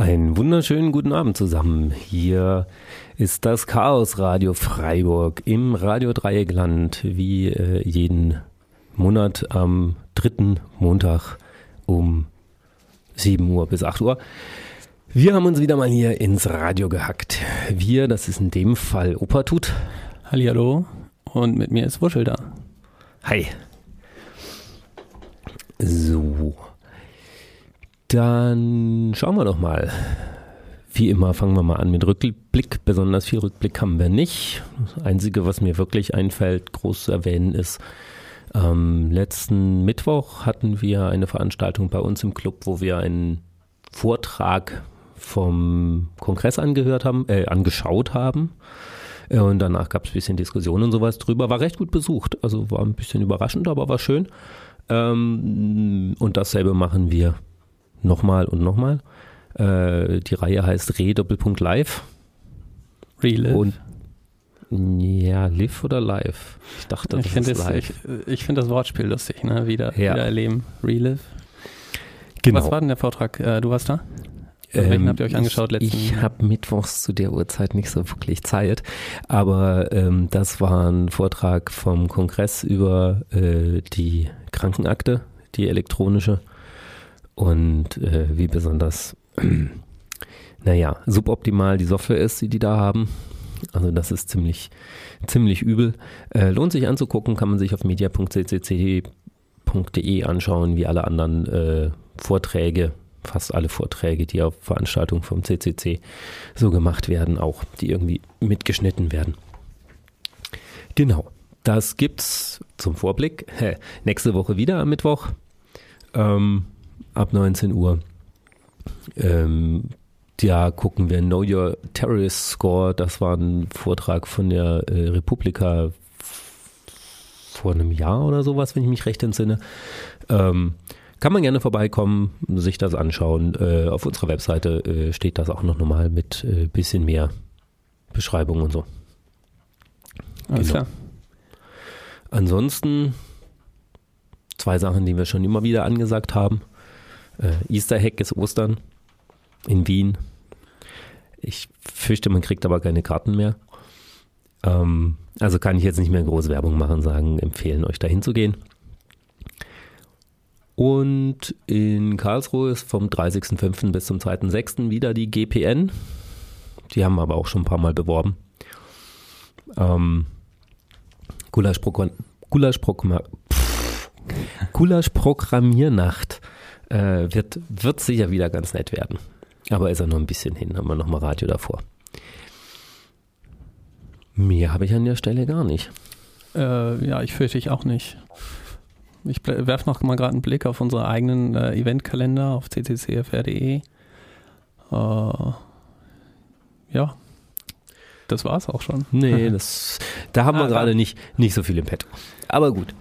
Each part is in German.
Einen wunderschönen guten Abend zusammen. Hier ist das Chaos Radio Freiburg im Radio Dreieckland, wie äh, jeden Monat am dritten Montag um 7 Uhr bis 8 Uhr. Wir haben uns wieder mal hier ins Radio gehackt. Wir, das ist in dem Fall Opa Tut. Hallihallo und mit mir ist Wuschel da. Hi. So. Dann schauen wir doch mal. Wie immer fangen wir mal an mit Rückblick. Besonders viel Rückblick haben wir nicht. Das Einzige, was mir wirklich einfällt, groß zu erwähnen, ist, ähm, letzten Mittwoch hatten wir eine Veranstaltung bei uns im Club, wo wir einen Vortrag vom Kongress angehört haben, äh, angeschaut haben. Äh, und danach gab es ein bisschen Diskussion und sowas drüber. War recht gut besucht. Also war ein bisschen überraschend, aber war schön. Ähm, und dasselbe machen wir nochmal und nochmal. Äh, die Reihe heißt Re Doppelpunkt Live. Relive. Und ja, live oder live? Ich dachte, das ich finde ist das, live. ich, ich find das Wortspiel lustig, ne? Wieder, Ja. wieder erleben. Relive. Genau. Was war denn der Vortrag? Äh, du warst da? Also welchen habt ihr euch angeschaut ich, letzten- Ich habe mittwochs zu der Uhrzeit nicht so wirklich Zeit, aber ähm, das war ein Vortrag vom Kongress über äh, die Krankenakte, die elektronische und äh, wie besonders, naja, suboptimal die Software ist, die die da haben. Also das ist ziemlich, ziemlich übel. Äh, lohnt sich anzugucken, kann man sich auf media.ccc.de anschauen, wie alle anderen äh, Vorträge, fast alle Vorträge, die auf Veranstaltungen vom CCC so gemacht werden, auch die irgendwie mitgeschnitten werden. Genau, das gibt's zum Vorblick hä, nächste Woche wieder am Mittwoch ähm, ab 19 Uhr. Ähm, da gucken wir Know Your Terrorist Score. Das war ein Vortrag von der äh, Republika vor einem Jahr oder sowas, wenn ich mich recht entsinne. Ähm, kann man gerne vorbeikommen, sich das anschauen. Äh, auf unserer Webseite äh, steht das auch noch normal mit äh, bisschen mehr Beschreibung und so. Alles Genau. klar. Ansonsten zwei Sachen, die wir schon immer wieder angesagt haben. Äh, Easter Hack ist Ostern in Wien. Ich fürchte, man kriegt aber keine Karten mehr. Ähm, also kann ich jetzt nicht mehr groß Werbung machen, sagen, empfehlen euch dahin zu gehen. Und in Karlsruhe ist vom 30.05. bis zum 2.06. wieder die GPN. Die haben wir aber auch schon ein paar Mal beworben. Ähm, Gulaschprogramm- pff, Gulaschprogrammiernacht äh, wird, wird sicher wieder ganz nett werden. Aber ist ja noch ein bisschen hin, haben wir noch mal Radio davor. Mehr habe ich an der Stelle gar nicht. Äh, ja, ich fürchte ich auch nicht. Ich werfe noch mal gerade einen Blick auf unsere eigenen äh, Eventkalender auf cccfr.de. Äh, ja, das war's auch schon. Nee, das, da haben wir Ah, gerade da. nicht, nicht so viel im Petto. Aber gut.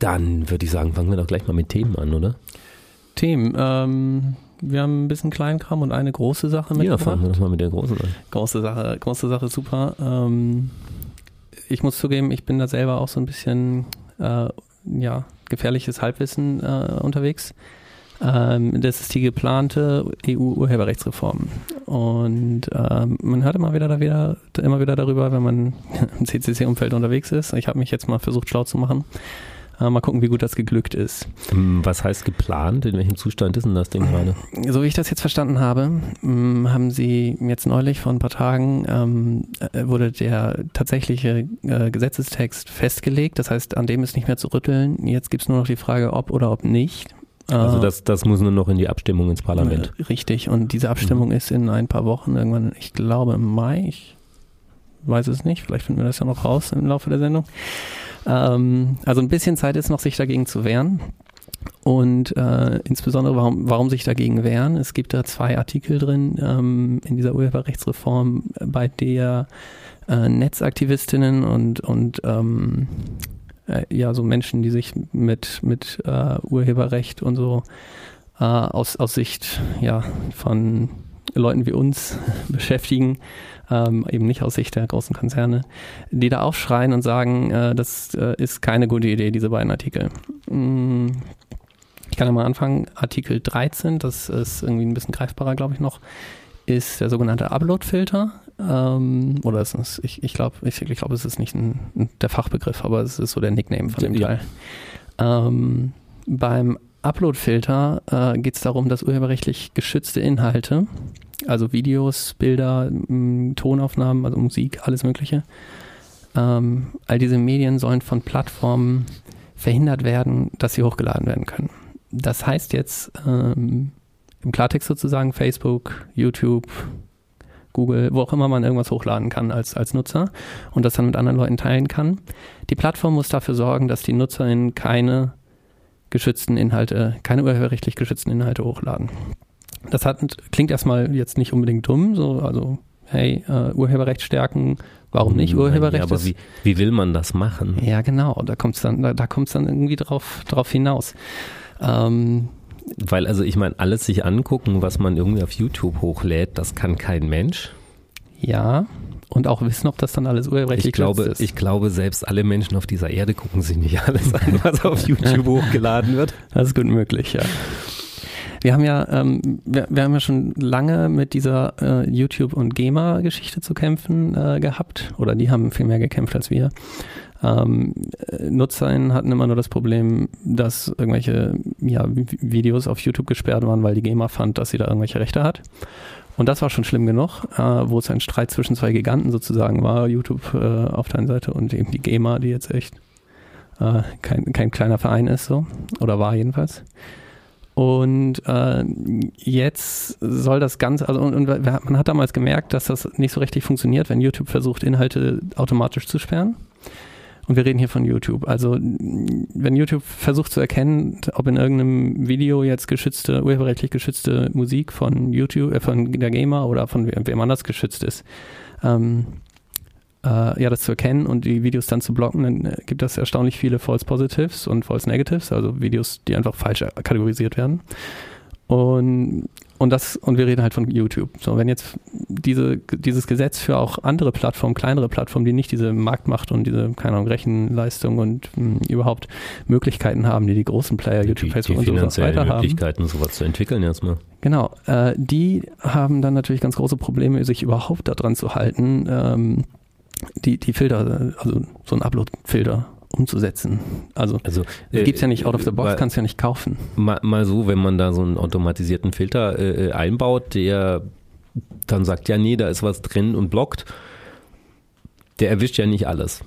Dann würde ich sagen, fangen wir doch gleich mal mit Themen an, oder? Themen. Ähm, wir haben ein bisschen Kleinkram und eine große Sache Ja, mitgebracht. fangen wir doch mal mit der großen an. Große Sache, große Sache, super. Ähm, ich muss zugeben, ich bin da selber auch so ein bisschen, äh, ja, gefährliches Halbwissen äh, unterwegs. Ähm, das ist die geplante EU-Urheberrechtsreform. Und ähm, man hört immer wieder, da wieder, immer wieder darüber, wenn man im CCC-Umfeld unterwegs ist. Ich habe mich jetzt mal versucht, schlau zu machen. Äh, mal gucken, wie gut das geglückt ist. Ähm, Was heißt geplant? In welchem Zustand ist denn das Ding gerade? So wie ich das jetzt verstanden habe, mh, haben Sie jetzt neulich vor ein paar Tagen ähm, äh, wurde der tatsächliche äh, Gesetzestext festgelegt. Das heißt, an dem ist nicht mehr zu rütteln. Jetzt gibt es nur noch die Frage, ob oder ob nicht. Also Äh, das, das muss nur noch in die Abstimmung ins Parlament. Richtig. Und diese Abstimmung ist in ein paar Wochen irgendwann, ich glaube im Mai. Ich weiß es nicht. Vielleicht finden wir das ja noch raus im Laufe der Sendung. Ähm, also ein bisschen Zeit ist noch, sich dagegen zu wehren. Und äh, insbesondere, warum, warum sich dagegen wehren? Es gibt da zwei Artikel drin ähm, in dieser Urheberrechtsreform, bei der äh, Netzaktivistinnen und, und ähm, äh, ja, so Menschen, die sich mit, mit äh, Urheberrecht und so äh, aus, aus Sicht ja, von Leuten wie uns beschäftigen, ähm, eben nicht aus Sicht der großen Konzerne, die da aufschreien und sagen, äh, das äh, ist keine gute Idee, diese beiden Artikel. Mm, kann ja mal anfangen. Artikel 13, das ist irgendwie ein bisschen greifbarer, glaube ich noch, ist der sogenannte Upload-Filter. Ähm, oder ist es, ich, ich glaube, ich, ich glaube, es ist nicht ein, der Fachbegriff, aber es ist so der Nickname von dem ja. Teil. Ähm, beim Upload-Filter äh, geht es darum, dass urheberrechtlich geschützte Inhalte, also Videos, Bilder, Tonaufnahmen, also Musik, alles Mögliche, ähm, all diese Medien sollen von Plattformen verhindert werden, dass sie hochgeladen werden können. Das heißt jetzt ähm, im Klartext sozusagen Facebook, YouTube, Google, wo auch immer man irgendwas hochladen kann als, als Nutzer und das dann mit anderen Leuten teilen kann. Die Plattform muss dafür sorgen, dass die NutzerInnen keine geschützten Inhalte, keine urheberrechtlich geschützten Inhalte hochladen. Das hat, klingt erstmal jetzt nicht unbedingt dumm, so, also, hey, uh, Urheberrecht stärken, warum nicht? Urheberrecht. Ja, aber wie, wie will man das machen? Ja, genau, da kommt es dann, da, da kommt's dann irgendwie drauf, drauf hinaus. Ähm, Weil, also ich meine, alles sich angucken, was man irgendwie auf YouTube hochlädt, das kann kein Mensch. Ja, und auch wissen, ob das dann alles urheberrechtlich ich glaube, ist. Ich glaube, selbst alle Menschen auf dieser Erde gucken sich nicht alles an, was auf YouTube hochgeladen wird. Das ist gut möglich, ja. Wir haben ja, ähm, wir, wir, haben ja schon lange mit dieser äh, YouTube- und GEMA-Geschichte zu kämpfen äh, gehabt. Oder die haben viel mehr gekämpft als wir. Ähm, NutzerInnen hatten immer nur das Problem, dass irgendwelche ja, Videos auf YouTube gesperrt waren, weil die GEMA fand, dass sie da irgendwelche Rechte hat. Und das war schon schlimm genug, äh, wo es ein Streit zwischen zwei Giganten sozusagen war, YouTube äh, auf der einen Seite und eben die GEMA, die jetzt echt äh, kein, kein kleiner Verein ist, so, oder war jedenfalls. Und äh, jetzt soll das Ganze, also und, und, man hat damals gemerkt, dass das nicht so richtig funktioniert, wenn YouTube versucht, Inhalte automatisch zu sperren. Und wir reden hier von YouTube. Also wenn YouTube versucht zu erkennen, ob in irgendeinem Video jetzt geschützte, urheberrechtlich geschützte Musik von YouTube, äh, von der GEMA oder von wem anders geschützt ist, ähm, äh, ja, das zu erkennen und die Videos dann zu blocken, dann äh, gibt es erstaunlich viele False Positives und False Negatives, also Videos, die einfach falsch kategorisiert werden. Und und das, und wir reden halt von YouTube. So, wenn jetzt diese, dieses Gesetz für auch andere Plattformen, kleinere Plattformen, die nicht diese Marktmacht und diese, keine Ahnung, Rechenleistung und mh, hm, überhaupt Möglichkeiten haben, die die großen Player, die, YouTube, Facebook die und so weiter haben. Möglichkeiten, sowas zu entwickeln erstmal. Genau, äh, die haben dann natürlich ganz große Probleme, sich überhaupt daran zu halten, ähm, die, die Filter, also so ein Upload-Filter umzusetzen. Also, also äh, gibt es ja nicht out of the box, kannst ja nicht kaufen. Mal, mal, so, wenn man da so einen automatisierten Filter äh, äh, einbaut, der dann sagt, ja nee, da ist was drin und blockt, der erwischt ja nicht alles.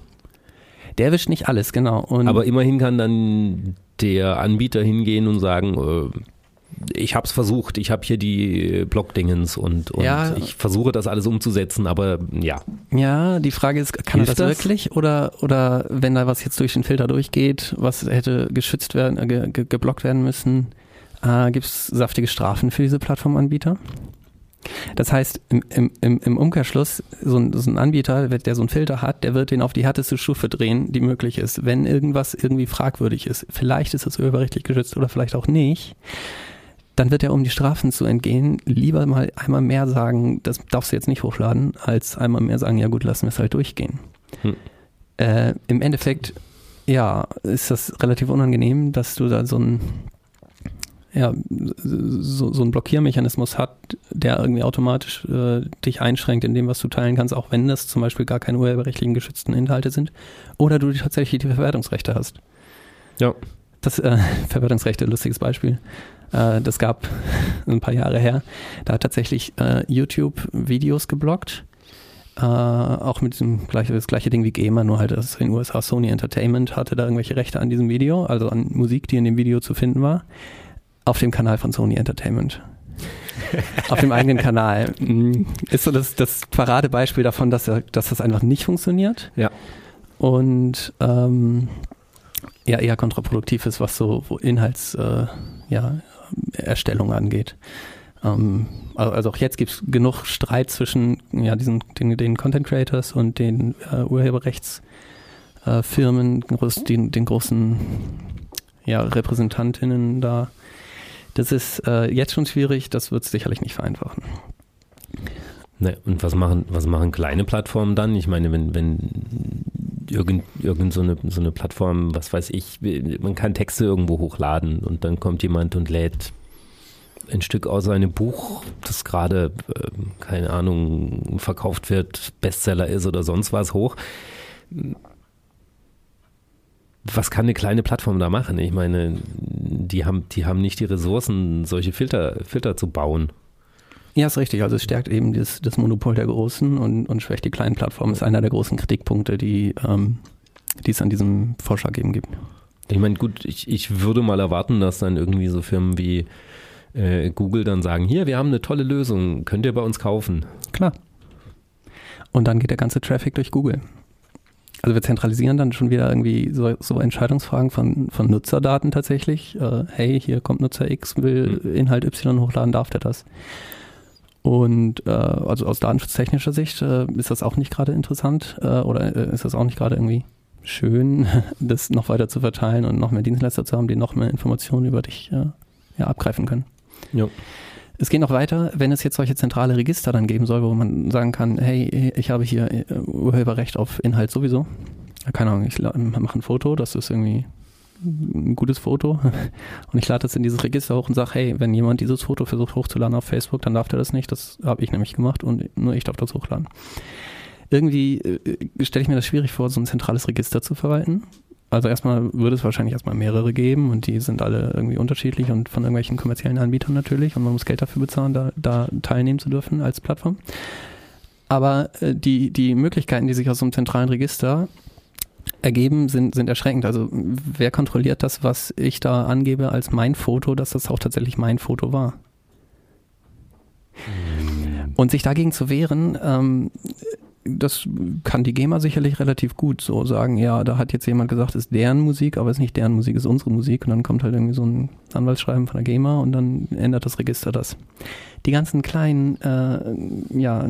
Der erwischt nicht alles, genau. Und Aber immerhin kann dann der Anbieter hingehen und sagen, äh, ich habe es versucht, ich habe hier die Blockdingens und, und ja. ich versuche das alles umzusetzen, aber ja. Ja, die Frage ist, kann das, das, wirklich oder, oder wenn da was jetzt durch den Filter durchgeht, was hätte geschützt werden, äh, ge, ge, geblockt werden müssen, äh, gibt es saftige Strafen für diese Plattformanbieter? Das heißt, im, im, im Umkehrschluss, so ein, so ein Anbieter, der so einen Filter hat, der wird den auf die härteste Stufe drehen, die möglich ist. Wenn irgendwas irgendwie fragwürdig ist, vielleicht ist es urheberrechtlich geschützt oder vielleicht auch nicht, dann wird er, um die Strafen zu entgehen, lieber mal einmal mehr sagen, das darfst du jetzt nicht hochladen, als einmal mehr sagen, ja gut, lassen wir es halt durchgehen. Hm. Äh, Im Endeffekt, ja, ist das relativ unangenehm, dass du da so ein ja, so, so ein Blockiermechanismus hat, der irgendwie automatisch äh, dich einschränkt in dem, was du teilen kannst, auch wenn das zum Beispiel gar keine urheberrechtlichen geschützten Inhalte sind, oder du tatsächlich die Verwertungsrechte hast. Ja. Das äh, Verwertungsrechte, lustiges Beispiel. Äh, das gab ein paar Jahre her. Da hat tatsächlich äh, YouTube Videos geblockt. Äh, auch mit diesem gleiche, das gleiche Ding wie GEMA, nur halt in den USA Sony Entertainment hatte da irgendwelche Rechte an diesem Video, also an Musik, die in dem Video zu finden war, auf dem Kanal von Sony Entertainment. auf dem eigenen Kanal. Mm, ist so das, das Paradebeispiel davon, dass, dass das einfach nicht funktioniert. Ja. Und ähm, ja, eher kontraproduktiv ist, was so Inhalts, äh, ja, Erstellung angeht. Ähm, also auch jetzt gibt es genug Streit zwischen ja, diesen, den, den Content Creators und den äh, Urheberrechtsfirmen, äh, den, den großen ja, Repräsentantinnen da. Das ist äh, jetzt schon schwierig, das wird es sicherlich nicht vereinfachen. Ne, und was machen, was machen kleine Plattformen dann? Ich meine, wenn, wenn irgend, irgend so, eine, so eine Plattform, was weiß ich, man kann Texte irgendwo hochladen und dann kommt jemand und lädt ein Stück aus einem Buch, das gerade, äh, keine Ahnung, verkauft wird, Bestseller ist oder sonst was hoch. Was kann eine kleine Plattform da machen? Ich meine, die haben, die haben nicht die Ressourcen, solche Filter, Filter zu bauen. Ja, ist richtig. Also es stärkt eben das, das Monopol der Großen und, und schwächt die kleinen Plattformen. Ist einer der großen Kritikpunkte, die, ähm, die es an diesem Vorschlag eben gibt. Ich meine, gut, ich, ich würde mal erwarten, dass dann irgendwie so Firmen wie äh, Google dann sagen, hier, wir haben eine tolle Lösung, könnt ihr bei uns kaufen. Klar. Und dann geht der ganze Traffic durch Google. Also wir zentralisieren dann schon wieder irgendwie so, so Entscheidungsfragen von, von Nutzerdaten tatsächlich. Äh, hey, hier kommt Nutzer X, will hm. Inhalt Y hochladen, darf der das? Und äh, also aus datenschutztechnischer Sicht äh, ist das auch nicht gerade interessant äh, oder äh, ist das auch nicht gerade irgendwie schön, das noch weiter zu verteilen und noch mehr Dienstleister zu haben, die noch mehr Informationen über dich äh, ja, abgreifen können. Ja. Es geht noch weiter, wenn es jetzt solche zentrale Register dann geben soll, wo man sagen kann, hey, ich habe hier äh, Urheberrecht auf Inhalt sowieso. Keine Ahnung, ich mache ein Foto, das ist irgendwie ein gutes Foto und ich lade das in dieses Register hoch und sage, hey, wenn jemand dieses Foto versucht hochzuladen auf Facebook, dann darf der das nicht. Das habe ich nämlich gemacht und nur ich darf das hochladen. Irgendwie äh, stelle ich mir das schwierig vor, so ein zentrales Register zu verwalten. Also erstmal würde es wahrscheinlich erstmal mehrere geben und die sind alle irgendwie unterschiedlich und von irgendwelchen kommerziellen Anbietern natürlich und man muss Geld dafür bezahlen, da, da teilnehmen zu dürfen als Plattform. Aber äh, die, die Möglichkeiten, die sich aus so einem zentralen Register ergeben, sind, sind erschreckend. Also wer kontrolliert das, was ich da angebe als mein Foto, dass das auch tatsächlich mein Foto war? Hm. Und sich dagegen zu wehren, ähm, das kann die GEMA sicherlich relativ gut so sagen, ja, da hat jetzt jemand gesagt, ist deren Musik, aber ist nicht deren Musik, ist unsere Musik. Und dann kommt halt irgendwie so ein Anwaltsschreiben von der GEMA und dann ändert das Register das. Die ganzen kleinen äh, ja,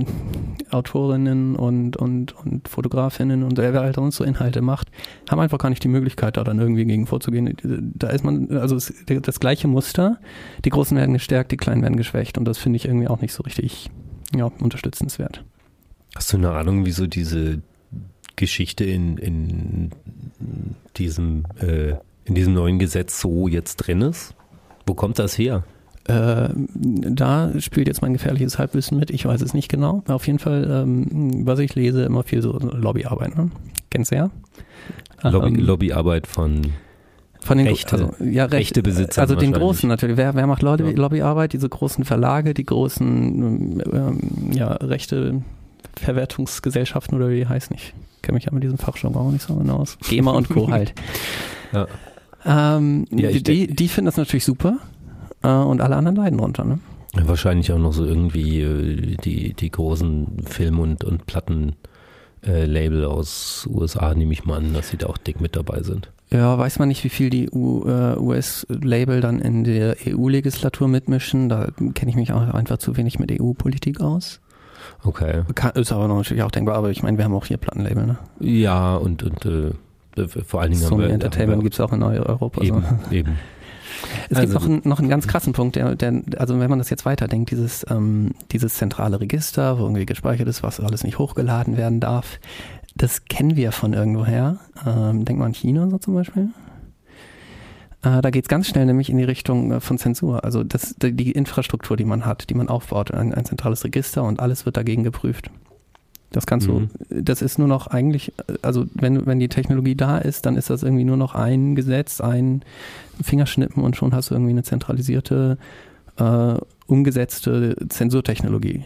Autorinnen und, und, und Fotografinnen und wer halt sonst so Inhalte macht, haben einfach gar nicht die Möglichkeit, da dann irgendwie gegen vorzugehen. Da ist man, also das gleiche Muster, die Großen werden gestärkt, die Kleinen werden geschwächt und das finde ich irgendwie auch nicht so richtig ja, unterstützenswert. Hast du eine Ahnung, wieso diese Geschichte in, in diesem äh, in diesem neuen Gesetz so jetzt drin ist? Wo kommt das her? Äh, da spielt jetzt mein gefährliches Halbwissen mit. Ich weiß es nicht genau. Auf jeden Fall, ähm, was ich lese, immer viel so Lobbyarbeit. Ne? Kennst du ja? Lobby, ähm, Lobbyarbeit von von den Rechte, also, ja, Rechte Besitzer. Also den großen natürlich. Wer, wer macht Lobby, Lobbyarbeit? Diese großen Verlage, die großen ähm, ja, Rechte Verwertungsgesellschaften oder wie die heißen. Ich kenne mich ja mit diesem Fachjargon nicht so genau aus. GEMA und Co. halt. ja. Ähm, ja, die, die finden das natürlich super äh, und alle anderen leiden drunter. Ne? wahrscheinlich auch noch so irgendwie äh, die, die großen Film- und, und Plattenlabel äh, aus USA, nehme ich mal an, dass sie da auch dick mit dabei sind. Ja, weiß man nicht, wie viel die US-Label dann in der EU-Legislatur mitmischen. Da kenne ich mich auch einfach zu wenig mit EU-Politik aus. Okay. Kann, ist aber natürlich auch denkbar, aber ich meine, wir haben auch hier Plattenlabel, ne? Ja, und, und äh, vor allen Dingen Sony haben wir, Entertainment gibt es auch in Europa. Eben, so. eben. Es also, gibt noch, einen, noch einen ganz krassen Punkt, der, der, also wenn man das jetzt weiterdenkt, dieses, ähm, dieses zentrale Register, wo irgendwie gespeichert ist, was alles nicht hochgeladen werden darf, das kennen wir von irgendwoher. Ähm, denk mal an China so zum Beispiel. Äh, da geht es ganz schnell nämlich in die Richtung äh, von Zensur. Also das, die Infrastruktur, die man hat, die man aufbaut, ein, ein zentrales Register und alles wird dagegen geprüft. Das kannst mhm. du, das ist nur noch eigentlich, also wenn, wenn die Technologie da ist, dann ist das irgendwie nur noch ein Gesetz, ein Fingerschnippen und schon hast du irgendwie eine zentralisierte, äh, umgesetzte Zensurtechnologie.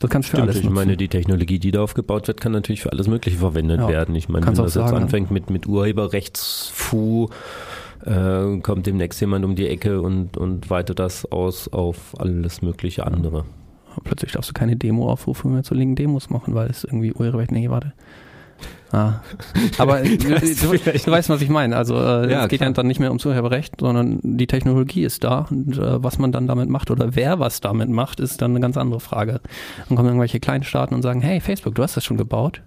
Das kannst du für alles nutzen. Ich meine, die Technologie, die da aufgebaut wird, kann natürlich für alles Mögliche verwendet ja. werden. Ich meine, wenn das jetzt anfängt mit, mit Urheberrechtsfu äh, kommt demnächst jemand um die Ecke und, und weitet das aus auf alles mögliche andere. Plötzlich darfst du keine Demo-Aufrufe mehr zu linken Demos machen, weil es irgendwie Urheberrecht, nee, warte. Ah. Aber du, du, du, weißt, was ich meine. Also äh, ja, es geht klar. ja dann nicht mehr ums Urheberrecht, sondern die Technologie ist da und äh, was man dann damit macht oder wer was damit macht, ist dann eine ganz andere Frage. Dann kommen irgendwelche kleinen Staaten und sagen, hey Facebook, du hast das schon gebaut.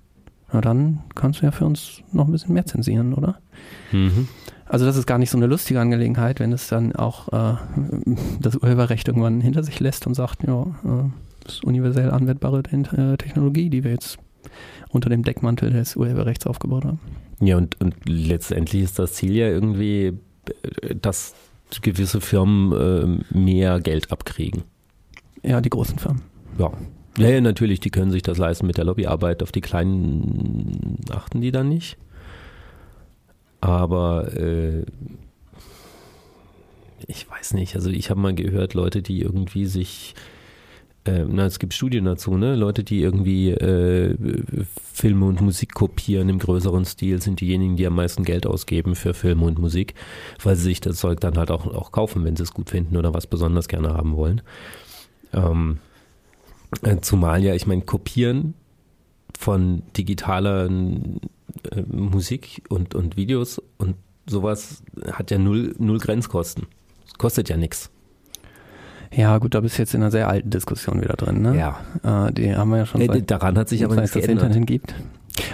Na dann kannst du ja für uns noch ein bisschen mehr zensieren, oder? Mhm. Also das ist gar nicht so eine lustige Angelegenheit, wenn es dann auch äh, das Urheberrecht irgendwann hinter sich lässt und sagt, ja, äh, das ist universell anwendbare äh, Technologie, die wir jetzt unter dem Deckmantel des Urheberrechts aufgebaut haben. Ja, und, und letztendlich ist das Ziel ja irgendwie, äh, dass gewisse Firmen äh, mehr Geld abkriegen. Ja, die großen Firmen. Ja. Ja, ja, natürlich, die können sich das leisten mit der Lobbyarbeit. Auf die kleinen achten die dann nicht. Aber äh, ich weiß nicht, also ich habe mal gehört, Leute, die irgendwie sich äh, na, es gibt Studien dazu, ne? Leute, die irgendwie äh, Filme und Musik kopieren im größeren Stil, sind diejenigen, die am meisten Geld ausgeben für Filme und Musik, weil sie sich das Zeug dann halt auch, auch kaufen, wenn sie es gut finden oder was besonders gerne haben wollen. Ähm, äh, zumal ja, ich meine, kopieren von digitaler äh, Musik und, und Videos und sowas hat ja null, null Grenzkosten. Es kostet ja nichts. Ja, gut, da bist du jetzt in einer sehr alten Diskussion wieder drin, ne? Ja. Äh, die haben wir ja schon. Äh, daran hat sich aber nichts das geändert. Internet gibt.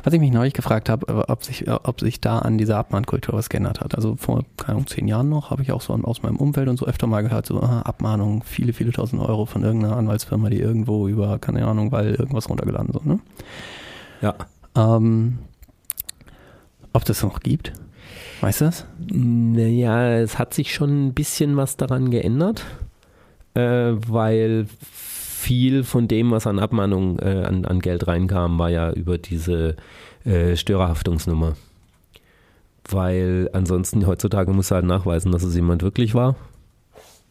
Was ich mich neulich gefragt habe, ob sich, ob sich da an dieser Abmahnkultur was geändert hat. Also vor, keine Ahnung, zehn Jahren noch, habe ich auch so aus meinem Umfeld und so öfter mal gehört, so ah, Abmahnung, viele, viele tausend Euro von irgendeiner Anwaltsfirma, die irgendwo über, keine Ahnung, weil irgendwas runtergeladen so, ne? Ja. Ähm, ob das noch gibt? Weißt du das? Naja, es hat sich schon ein bisschen was daran geändert, äh, weil viel von dem, was an Abmahnung äh, an, an Geld reinkam, war ja über diese äh, Störerhaftungsnummer. Weil ansonsten heutzutage musst du halt nachweisen, dass es jemand wirklich war.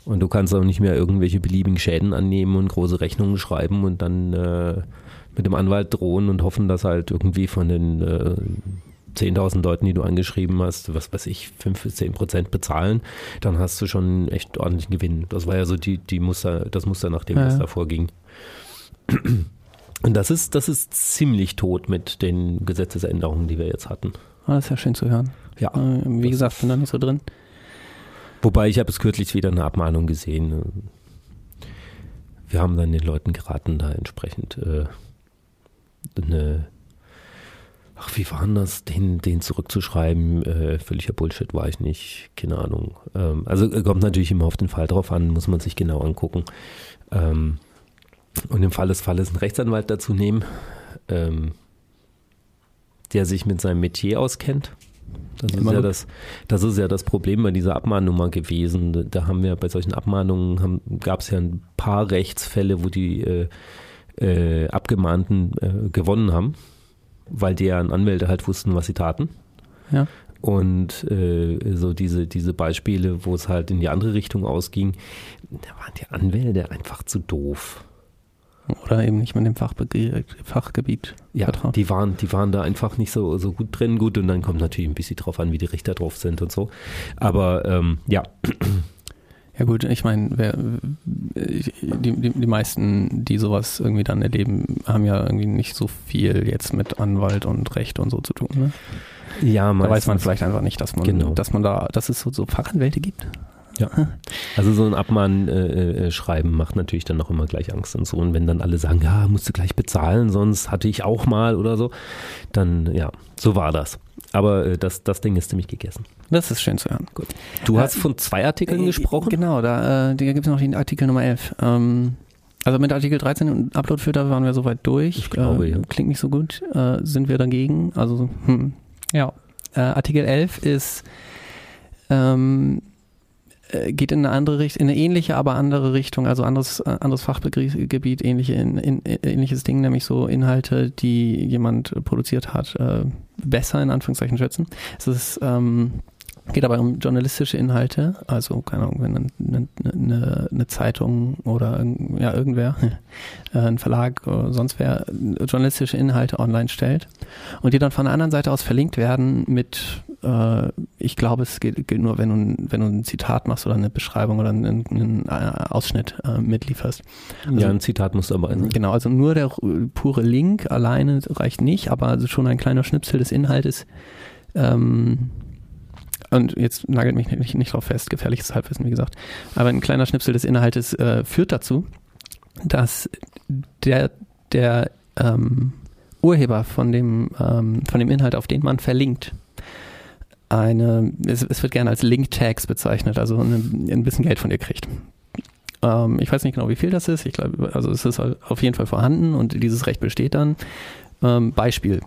Und du kannst auch nicht mehr irgendwelche beliebigen Schäden annehmen und große Rechnungen schreiben und dann äh, mit dem Anwalt drohen und hoffen, dass halt irgendwie von den äh, 10.000 Leuten, die du angeschrieben hast, was weiß ich, 5 bis 10 Prozent bezahlen, dann hast du schon echt ordentlichen Gewinn. Das war ja so die, die Muster, das Muster, nach dem Ja, was ja. davor ging. Und das ist, das ist ziemlich tot mit den Gesetzesänderungen, die wir jetzt hatten. Ah, das ist ja schön zu hören. Ja. Äh, wie gesagt, bin da nicht so drin. Wobei ich habe es kürzlich wieder eine Abmahnung gesehen. Wir haben dann den Leuten geraten, da entsprechend äh, eine, ach wie war denn das, den, den zurückzuschreiben, äh, völliger Bullshit war ich nicht, keine Ahnung. Ähm, also äh, kommt natürlich immer auf den Fall drauf an, muss man sich genau angucken. Ähm, und im Fall des Falles einen Rechtsanwalt dazu nehmen, ähm, der sich mit seinem Metier auskennt. Das ist, ja das, das ist ja das Problem bei dieser Abmahnnummer gewesen. Da- Da haben wir bei solchen Abmahnungen gab es ja ein paar Rechtsfälle, wo die äh, äh, Abgemahnten äh, gewonnen haben, weil deren Anwälte halt wussten, was sie taten. Ja. Und äh, so diese, diese Beispiele, wo es halt in die andere Richtung ausging, da waren die Anwälte einfach zu doof. Oder eben nicht mit dem Fachbegr Fachgebiet Ja, vertraut. die waren, die waren da einfach nicht so, so gut drin. Gut, und dann kommt natürlich ein bisschen drauf an, wie die Richter drauf sind und so. Aber ähm, ja, Ja gut, ich meine, die, die, die meisten, die sowas irgendwie dann erleben, haben ja irgendwie nicht so viel jetzt mit Anwalt und Recht und so zu tun. Ne? ja, Da weiß man meistens. vielleicht einfach nicht, dass man, Genau. dass man da, dass es so, so Fachanwälte gibt. Also so ein Abmahnschreiben äh, äh, Schreiben macht natürlich dann noch immer gleich Angst und so. Und wenn dann alle sagen, ja, musst du gleich bezahlen, sonst hatte ich auch mal oder so, dann ja, so war das. Aber äh, das, das Ding ist ziemlich gegessen. Das ist schön zu hören. Du Äh, hast von zwei Artikeln Äh, gesprochen? Genau, da, äh, da gibt es noch den Artikel Nummer 11. Ähm, also mit Artikel 13 und Uploadfilter waren wir soweit durch. Ich glaube, äh, ja. Klingt nicht so gut. Äh, sind wir dagegen? Also, hm, ja. Äh, Artikel 11 ist, ähm, äh, geht in eine andere Richtung, in eine ähnliche, aber andere Richtung, also anderes, äh, anderes Fachgebiet, ähnliche, in, in, ähnliches Ding, nämlich so Inhalte, die jemand produziert hat, äh, besser in Anführungszeichen schätzen. Es ist, ähm, Geht aber um journalistische Inhalte, also keine Ahnung, wenn eine, eine, eine Zeitung oder ja, irgendwer, äh, ein Verlag oder sonst wer journalistische Inhalte online stellt und die dann von der anderen Seite aus verlinkt werden mit, äh, ich glaube, es gilt, gilt nur, wenn du, wenn du ein Zitat machst oder eine Beschreibung oder einen, einen äh, Ausschnitt äh, mitlieferst. ja, ein Zitat muss dabei sein. Genau, also nur der pure Link alleine reicht nicht, aber also schon ein kleiner Schnipsel des Inhaltes. Ähm, und jetzt nagelt mich nicht, nicht drauf fest, gefährliches Halbwissen, wie gesagt. Aber ein kleiner Schnipsel des Inhaltes äh, führt dazu, dass der, der ähm, Urheber von dem, ähm, von dem Inhalt, auf den man verlinkt, eine, es, es wird gerne als Link-Tags bezeichnet, also eine, ein bisschen Geld von dir kriegt. Ähm, ich weiß nicht genau, wie viel das ist. Ich glaube, also es ist halt auf jeden Fall vorhanden und dieses Recht besteht dann. Ähm, Beispiel.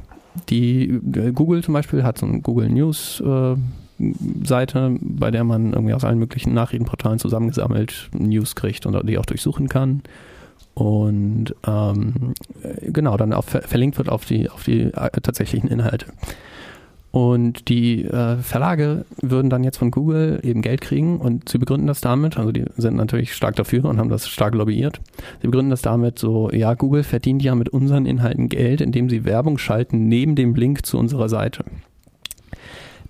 Die äh, Google zum Beispiel hat so eine Google News äh, Seite, bei der man irgendwie aus allen möglichen Nachrichtenportalen zusammengesammelt News kriegt und die auch durchsuchen kann. Und ähm, genau, dann auch verlinkt wird auf die, auf die äh, tatsächlichen Inhalte. Und die äh, Verlage würden dann jetzt von Google eben Geld kriegen und sie begründen das damit, also die sind natürlich stark dafür und haben das stark lobbyiert. Sie begründen das damit so, ja, Google verdient ja mit unseren Inhalten Geld, indem sie Werbung schalten neben dem Link zu unserer Seite.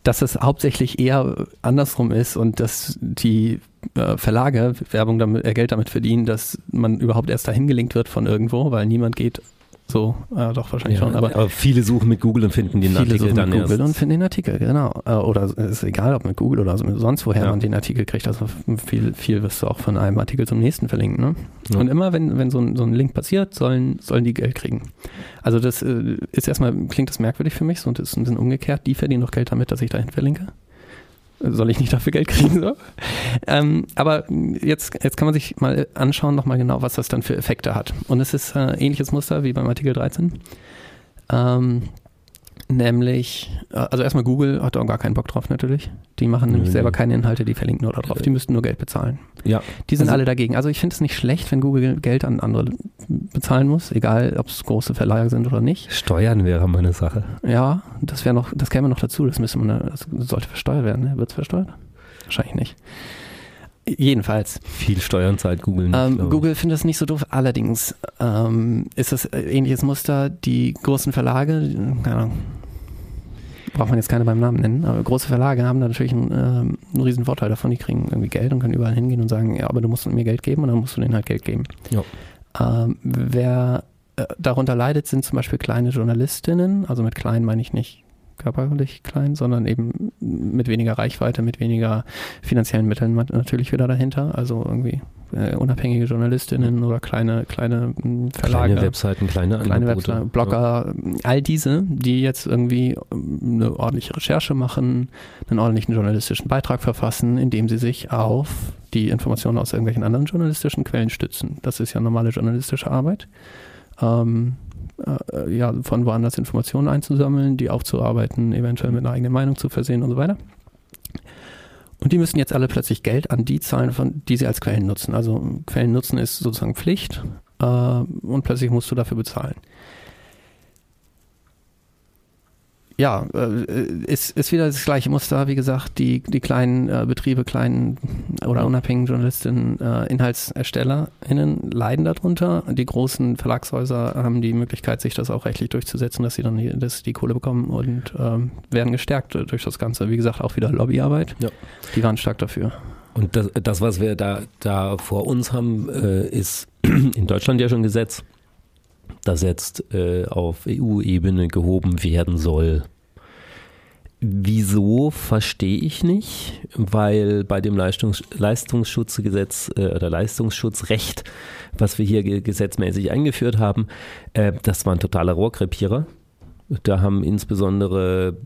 Dass es hauptsächlich eher andersrum ist und dass die äh, Verlage Werbung damit, äh, Geld damit verdienen, dass man überhaupt erst dahin gelinkt wird von irgendwo, weil niemand geht so, äh, doch wahrscheinlich ja, schon. Aber, aber, viele suchen mit Google und finden den Artikel suchen dann mit Google erst. und finden den Artikel, genau. Äh, oder es ist egal, ob mit Google oder sonst woher ja. man den Artikel kriegt. Also viel, viel wirst du auch von einem Artikel zum nächsten verlinken. Ne? Ja. Und immer, wenn, wenn so ein, so ein Link passiert, sollen, sollen die Geld kriegen. Also das äh, ist erstmal, klingt das merkwürdig für mich, so, und ist ein bisschen umgekehrt. Die verdienen doch Geld damit, dass ich dahin verlinke soll ich nicht dafür Geld kriegen? So? Ähm, aber jetzt, jetzt kann man sich mal anschauen, nochmal genau, was das dann für Effekte hat. Und es ist äh, ähnliches Muster wie beim Artikel 13. Ähm, Nämlich, äh, also erstmal Google hat auch gar keinen Bock drauf natürlich. Die machen nämlich selber keine Inhalte, die verlinken nur darauf. Die müssten nur Geld bezahlen. Ja. Die sind also, alle dagegen. Also ich finde es nicht schlecht, wenn Google Geld an andere bezahlen muss, egal ob es große Verleiher sind oder nicht. Steuern wäre mal eine Sache. Ja, das wäre noch, das käme noch dazu. Das müsste man, das sollte versteuert werden. Ne? Wird es versteuert? Wahrscheinlich nicht. Jedenfalls. Viel Steuern zahlt Google nicht. Ähm, Google findet es nicht so doof. Allerdings ähm, ist es ähnliches Muster. Die großen Verlage, keine Ahnung, braucht man jetzt keine beim Namen nennen, aber große Verlage haben da natürlich einen, äh, einen riesen Vorteil davon. Die kriegen irgendwie Geld und können überall hingehen und sagen, ja, aber du musst mir Geld geben und dann musst du denen halt Geld geben. Ja. Ähm, wer äh, darunter leidet, sind zum Beispiel kleine Journalistinnen. Also mit klein meine ich nicht körperlich klein, sondern eben mit weniger Reichweite, mit weniger finanziellen Mitteln natürlich wieder dahinter. Also irgendwie äh, unabhängige Journalistinnen oder kleine, kleine Verlage. Kleine Webseiten, kleine, kleine Webseiten, Blogger, ja. all diese, die jetzt irgendwie hm, eine ordentliche Recherche machen, einen ordentlichen journalistischen Beitrag verfassen, indem sie sich auf die Informationen aus irgendwelchen anderen journalistischen Quellen stützen. Das ist ja normale journalistische Arbeit. Ähm, äh, ja, von woanders Informationen einzusammeln, die aufzuarbeiten, eventuell mit einer eigenen Meinung zu versehen und so weiter. Und die müssen jetzt alle plötzlich Geld an die zahlen, von, die sie als Quellen nutzen. Also Quellen nutzen ist sozusagen Pflicht äh, und plötzlich musst du dafür bezahlen ja, äh, ist, ist wieder das gleiche Muster, wie gesagt, die, die kleinen äh, Betriebe, kleinen oder unabhängigen Journalistinnen, äh, InhaltserstellerInnen leiden darunter. Die großen Verlagshäuser haben die Möglichkeit, sich das auch rechtlich durchzusetzen, dass sie dann die, dass die Kohle bekommen und ähm, werden gestärkt durch das Ganze. Wie gesagt, auch wieder Lobbyarbeit. Ja. Die waren stark dafür. Und das, das was wir da, da vor uns haben, äh, ist in Deutschland ja schon Gesetz das jetzt äh, auf EU-Ebene gehoben werden soll. Wieso verstehe ich nicht, weil bei dem Leistungs Leistungsschutzgesetz äh, oder Leistungsschutzrecht, was wir hier gesetzmäßig eingeführt haben, äh, das war ein totaler Rohrkrepierer. Da haben insbesondere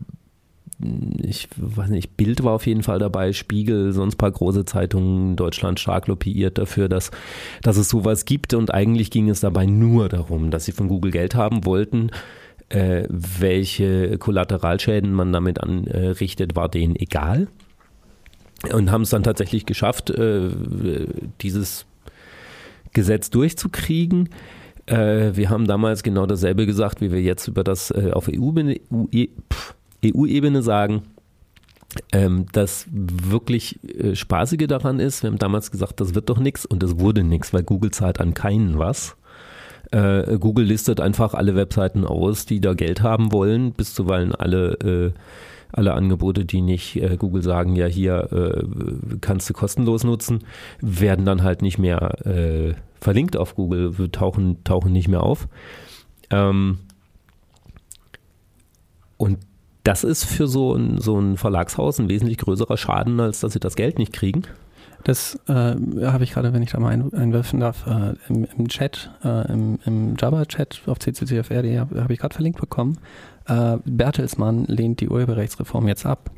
ich weiß nicht, Bild war auf jeden Fall dabei, Spiegel, sonst paar große Zeitungen Deutschland stark lobbyiert dafür, dass, dass es sowas gibt und eigentlich ging es dabei nur darum, dass sie von Google Geld haben wollten. Äh, welche Kollateralschäden man damit anrichtet, war denen egal. Und haben es dann tatsächlich geschafft, äh, dieses Gesetz durchzukriegen. Äh, wir haben damals genau dasselbe gesagt, wie wir jetzt über das äh, auf EU-Ebene EU-Ebene sagen, ähm, das wirklich äh, Spaßige daran ist, wir haben damals gesagt, das wird doch nichts und es wurde nichts, weil Google zahlt an keinen was. Äh, Google listet einfach alle Webseiten aus, die da Geld haben wollen, bis zuweilen alle, äh, alle Angebote, die nicht äh, Google sagen, ja hier äh, kannst du kostenlos nutzen, werden dann halt nicht mehr äh, verlinkt auf Google, tauchen, tauchen nicht mehr auf. Ähm, und das ist für so ein, so ein Verlagshaus ein wesentlich größerer Schaden, als dass sie das Geld nicht kriegen. Das äh, habe ich gerade, wenn ich da mal ein, einwerfen darf, äh, im, im, Chat, äh, im, im Java-Chat auf cccfr.de habe hab ich gerade verlinkt bekommen. Äh, Bertelsmann lehnt die Urheberrechtsreform jetzt ab.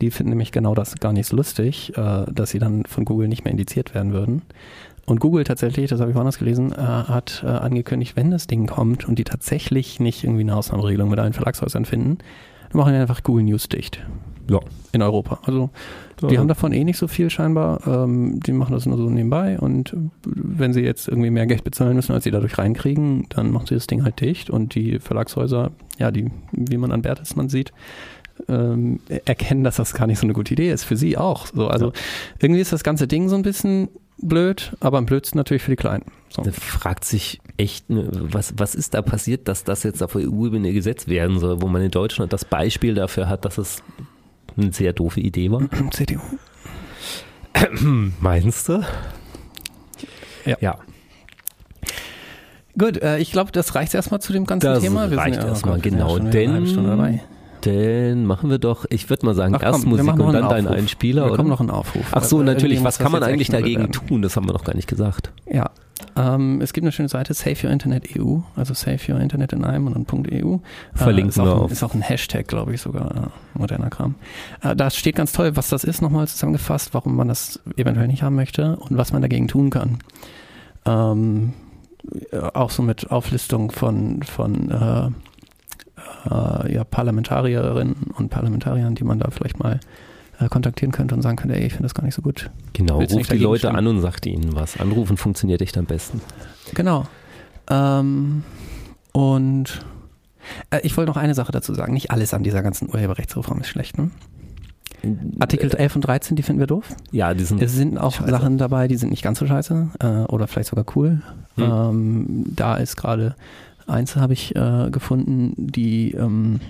Die finden nämlich genau das gar nicht so lustig, äh, dass sie dann von Google nicht mehr indiziert werden würden. Und Google tatsächlich, das habe ich woanders gelesen, äh, hat äh, angekündigt, wenn das Ding kommt und die tatsächlich nicht irgendwie eine Ausnahmeregelung mit allen Verlagshäusern finden, dann machen die einfach Google News dicht. Ja. In Europa. Also die Ja. haben davon eh nicht so viel scheinbar. Ähm, die machen das nur so nebenbei und wenn sie jetzt irgendwie mehr Geld bezahlen müssen, als sie dadurch reinkriegen, dann machen sie das Ding halt dicht und die Verlagshäuser, ja, die, wie man an Bertelsmann sieht, ähm, erkennen, dass das gar nicht so eine gute Idee ist. Für sie auch. So, also irgendwie ist das ganze Ding so ein bisschen blöd, aber am blödsten natürlich für die Kleinen. So. Da fragt sich echt, was, was ist da passiert, dass das jetzt auf EU-Ebene gesetzt werden soll, wo man in Deutschland das Beispiel dafür hat, dass es eine sehr doofe Idee war? CDU. Meinst du? Ja. ja. Gut, äh, ich glaube, das reicht erstmal zu dem ganzen Das Thema. reicht oh erstmal, genau, denn- Stunde dabei. Dann machen wir doch, ich würde mal sagen, Ach komm, erst Musik und dann einen deinen. Einspieler, oder? kommen noch einen Aufruf. Ach so, Äh, natürlich, was kann man eigentlich dagegen werden. tun? Das haben wir noch gar nicht gesagt. Ja, ähm, es gibt eine schöne Seite, Save Your Internet EU, also Save Your Internet in einem und dann .eu. Verlinken äh, ist wir auch ein, auf. Ist auch ein Hashtag, glaube ich, sogar, äh, moderner Kram. Äh, da steht ganz toll, was das ist, nochmal zusammengefasst, warum man das eventuell nicht haben möchte und was man dagegen tun kann. Ähm, äh, auch so mit Auflistung von, von äh, äh, ja, Parlamentarierinnen und Parlamentariern, die man da vielleicht mal äh, kontaktieren könnte und sagen könnte, ey, ich finde das gar nicht so gut. Genau, Willst ruft die Leute stimmen? an und sagt ihnen was. Anrufen funktioniert echt am besten. Genau. Ähm, und äh, ich wollte noch eine Sache dazu sagen. Nicht alles an dieser ganzen Urheberrechtsreform ist schlecht. Ne? Artikel 11 und 13, die finden wir doof. Ja, die sind Es sind auch Scheiße. Sachen dabei, die sind nicht ganz so scheiße äh, oder vielleicht sogar cool. Hm. Ähm, da ist gerade eins habe ich äh, gefunden, die ähm,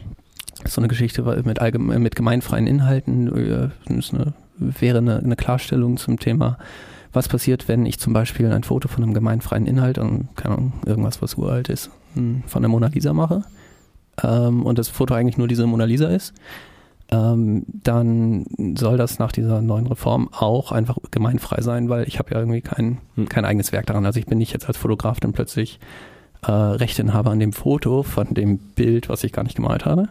so eine Geschichte mit, allgeme äh, mit gemeinfreien Inhalten. Äh, das ist eine, wäre eine, eine Klarstellung zum Thema, was passiert, wenn ich zum Beispiel ein Foto von einem gemeinfreien Inhalt, und, keine Ahnung, irgendwas, was uralt ist, mh, von der Mona Lisa mache ähm, und das Foto eigentlich nur diese Mona Lisa ist. Ähm, dann soll das nach dieser neuen Reform auch einfach gemeinfrei sein, weil ich habe ja irgendwie kein, Hm. kein eigenes Werk daran. Also ich bin nicht jetzt als Fotograf dann plötzlich äh, Rechteinhaber an dem Foto von dem Bild, was ich gar nicht gemalt habe.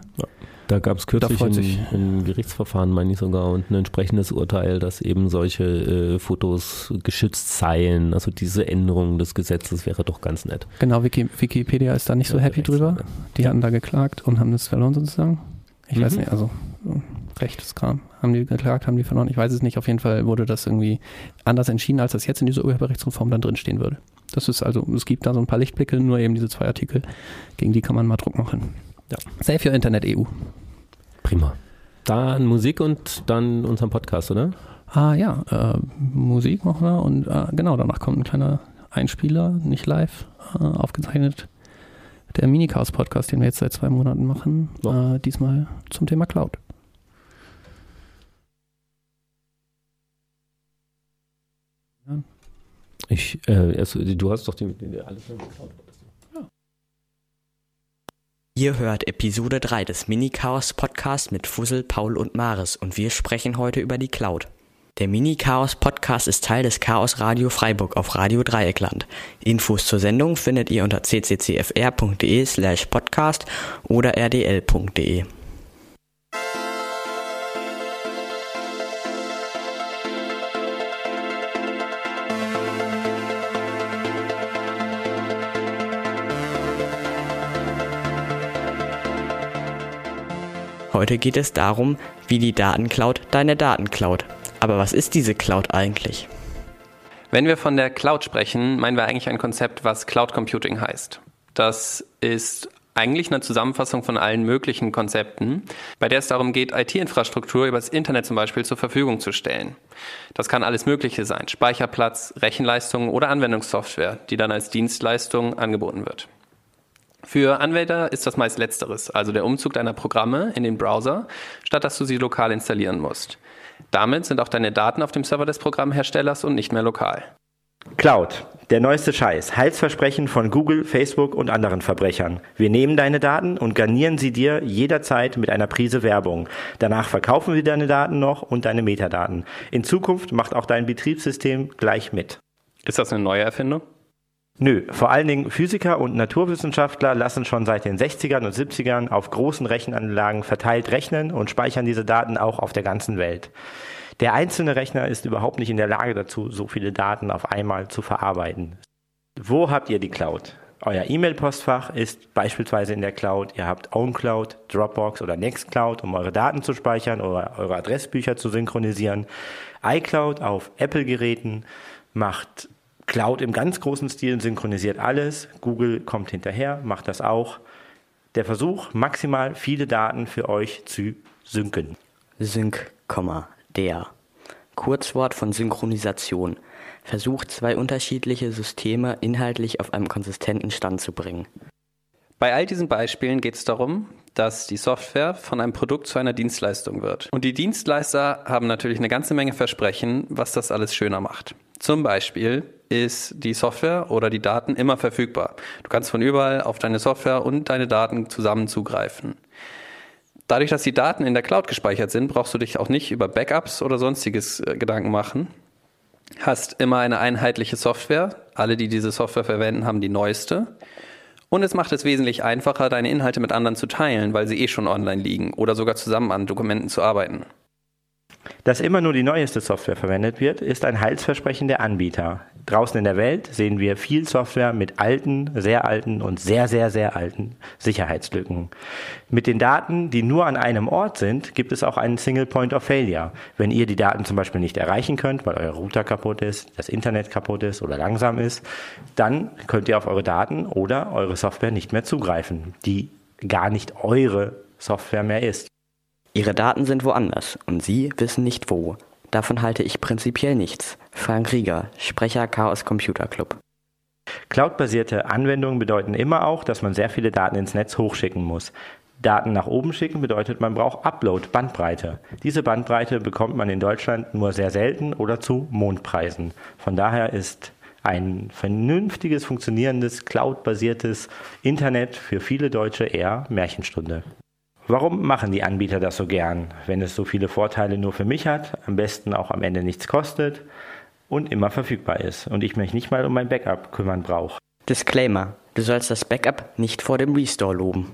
Da gab es kürzlich ein, ein Gerichtsverfahren, meine ich sogar, und ein entsprechendes Urteil, dass eben solche äh, Fotos geschützt seien. Also diese Änderung des Gesetzes wäre doch ganz nett. Genau, Wiki, Wikipedia ist da nicht so Ja, happy drüber. Die hatten da geklagt und haben das verloren sozusagen. Ich weiß Mhm. nicht, also so, Rechtskram. Haben die geklagt, haben die verloren? Ich weiß es nicht. Auf jeden Fall wurde das irgendwie anders entschieden, als das jetzt in dieser Urheberrechtsreform dann drinstehen würde. Das ist also, es gibt da so ein paar Lichtblicke, nur eben diese zwei Artikel, gegen die kann man mal Druck machen. Ja. Save Your Internet EU. Prima. Dann Musik und dann unseren Podcast, oder? Ah ja, äh, Musik machen wir und äh, genau, danach kommt ein kleiner Einspieler, nicht live, äh, aufgezeichnet. Der Mini-Chaos-Podcast, den wir jetzt seit zwei Monaten machen, Ja. äh, diesmal zum Thema Cloud. Ich, äh, also, du hast doch die, die alles Ihr hört Episode 3 des Mini-Chaos Podcast mit Fussel, Paul und Maris und wir sprechen heute über die Cloud. Der Mini-Chaos Podcast ist Teil des Chaos Radio Freiburg auf Radio Dreieckland. Infos zur Sendung findet ihr unter cccfr.de slash podcast oder rdl.de. Heute geht es darum, wie die Datencloud deine Daten klaut. Aber was ist diese Cloud eigentlich? Wenn wir von der Cloud sprechen, meinen wir eigentlich ein Konzept, was Cloud Computing heißt. Das ist eigentlich eine Zusammenfassung von allen möglichen Konzepten, bei der es darum geht, IT-Infrastruktur übers Internet zum Beispiel zur Verfügung zu stellen. Das kann alles Mögliche sein, Speicherplatz, Rechenleistungen oder Anwendungssoftware, die dann als Dienstleistung angeboten wird. Für Anwender ist das meist letzteres, also der Umzug deiner Programme in den Browser, statt dass du sie lokal installieren musst. Damit sind auch deine Daten auf dem Server des Programmherstellers und nicht mehr lokal. Cloud, der neueste Scheiß. Heilsversprechen von Google, Facebook und anderen Verbrechern. Wir nehmen deine Daten und garnieren sie dir jederzeit mit einer Prise Werbung. Danach verkaufen wir deine Daten noch und deine Metadaten. In Zukunft macht auch dein Betriebssystem gleich mit. Ist das eine neue Erfindung? Nö, vor allen Dingen Physiker und Naturwissenschaftler lassen schon seit den 60ern und 70ern auf großen Rechenanlagen verteilt rechnen und speichern diese Daten auch auf der ganzen Welt. Der einzelne Rechner ist überhaupt nicht in der Lage dazu, so viele Daten auf einmal zu verarbeiten. Wo habt ihr die Cloud? Euer E-Mail-Postfach ist beispielsweise in der Cloud. Ihr habt OwnCloud, Dropbox oder Nextcloud, um eure Daten zu speichern oder eure Adressbücher zu synchronisieren. iCloud auf Apple-Geräten macht Cloud im ganz großen Stil, synchronisiert alles. Google kommt hinterher, macht das auch. Der Versuch, maximal viele Daten für euch zu synken. Sync, der. Kurzwort von Synchronisation versucht, zwei unterschiedliche Systeme inhaltlich auf einem konsistenten Stand zu bringen. Bei all diesen Beispielen geht es darum, dass die Software von einem Produkt zu einer Dienstleistung wird. Und die Dienstleister haben natürlich eine ganze Menge Versprechen, was das alles schöner macht. Zum Beispiel ist die Software oder die Daten immer verfügbar. Du kannst von überall auf deine Software und deine Daten zusammen zugreifen. Dadurch, dass die Daten in der Cloud gespeichert sind, brauchst du dich auch nicht über Backups oder sonstiges äh, Gedanken machen, hast immer eine einheitliche Software. Alle, die diese Software verwenden, haben die neueste. Und es macht es wesentlich einfacher, deine Inhalte mit anderen zu teilen, weil sie eh schon online liegen oder sogar zusammen an Dokumenten zu arbeiten. Dass immer nur die neueste Software verwendet wird, ist ein Heilsversprechen der Anbieter. Draußen in der Welt sehen wir viel Software mit alten, sehr alten und sehr, sehr, sehr alten Sicherheitslücken. Mit den Daten, die nur an einem Ort sind, gibt es auch einen Single Point of Failure. Wenn ihr die Daten zum Beispiel nicht erreichen könnt, weil euer Router kaputt ist, das Internet kaputt ist oder langsam ist, dann könnt ihr auf eure Daten oder eure Software nicht mehr zugreifen, die gar nicht eure Software mehr ist. Ihre Daten sind woanders und Sie wissen nicht wo. Davon halte ich prinzipiell nichts. Frank Rieger, Sprecher Chaos Computer Club. Cloud-basierte Anwendungen bedeuten immer auch, dass man sehr viele Daten ins Netz hochschicken muss. Daten nach oben schicken bedeutet, man braucht Upload, Bandbreite. Diese Bandbreite bekommt man in Deutschland nur sehr selten oder zu Mondpreisen. Von daher ist ein vernünftiges, funktionierendes, cloud-basiertes Internet für viele Deutsche eher Märchenstunde. Warum machen die Anbieter das so gern, wenn es so viele Vorteile nur für mich hat, am besten auch am Ende nichts kostet und immer verfügbar ist und ich mich nicht mal um mein Backup kümmern brauche? Disclaimer: Du sollst das Backup nicht vor dem Restore loben.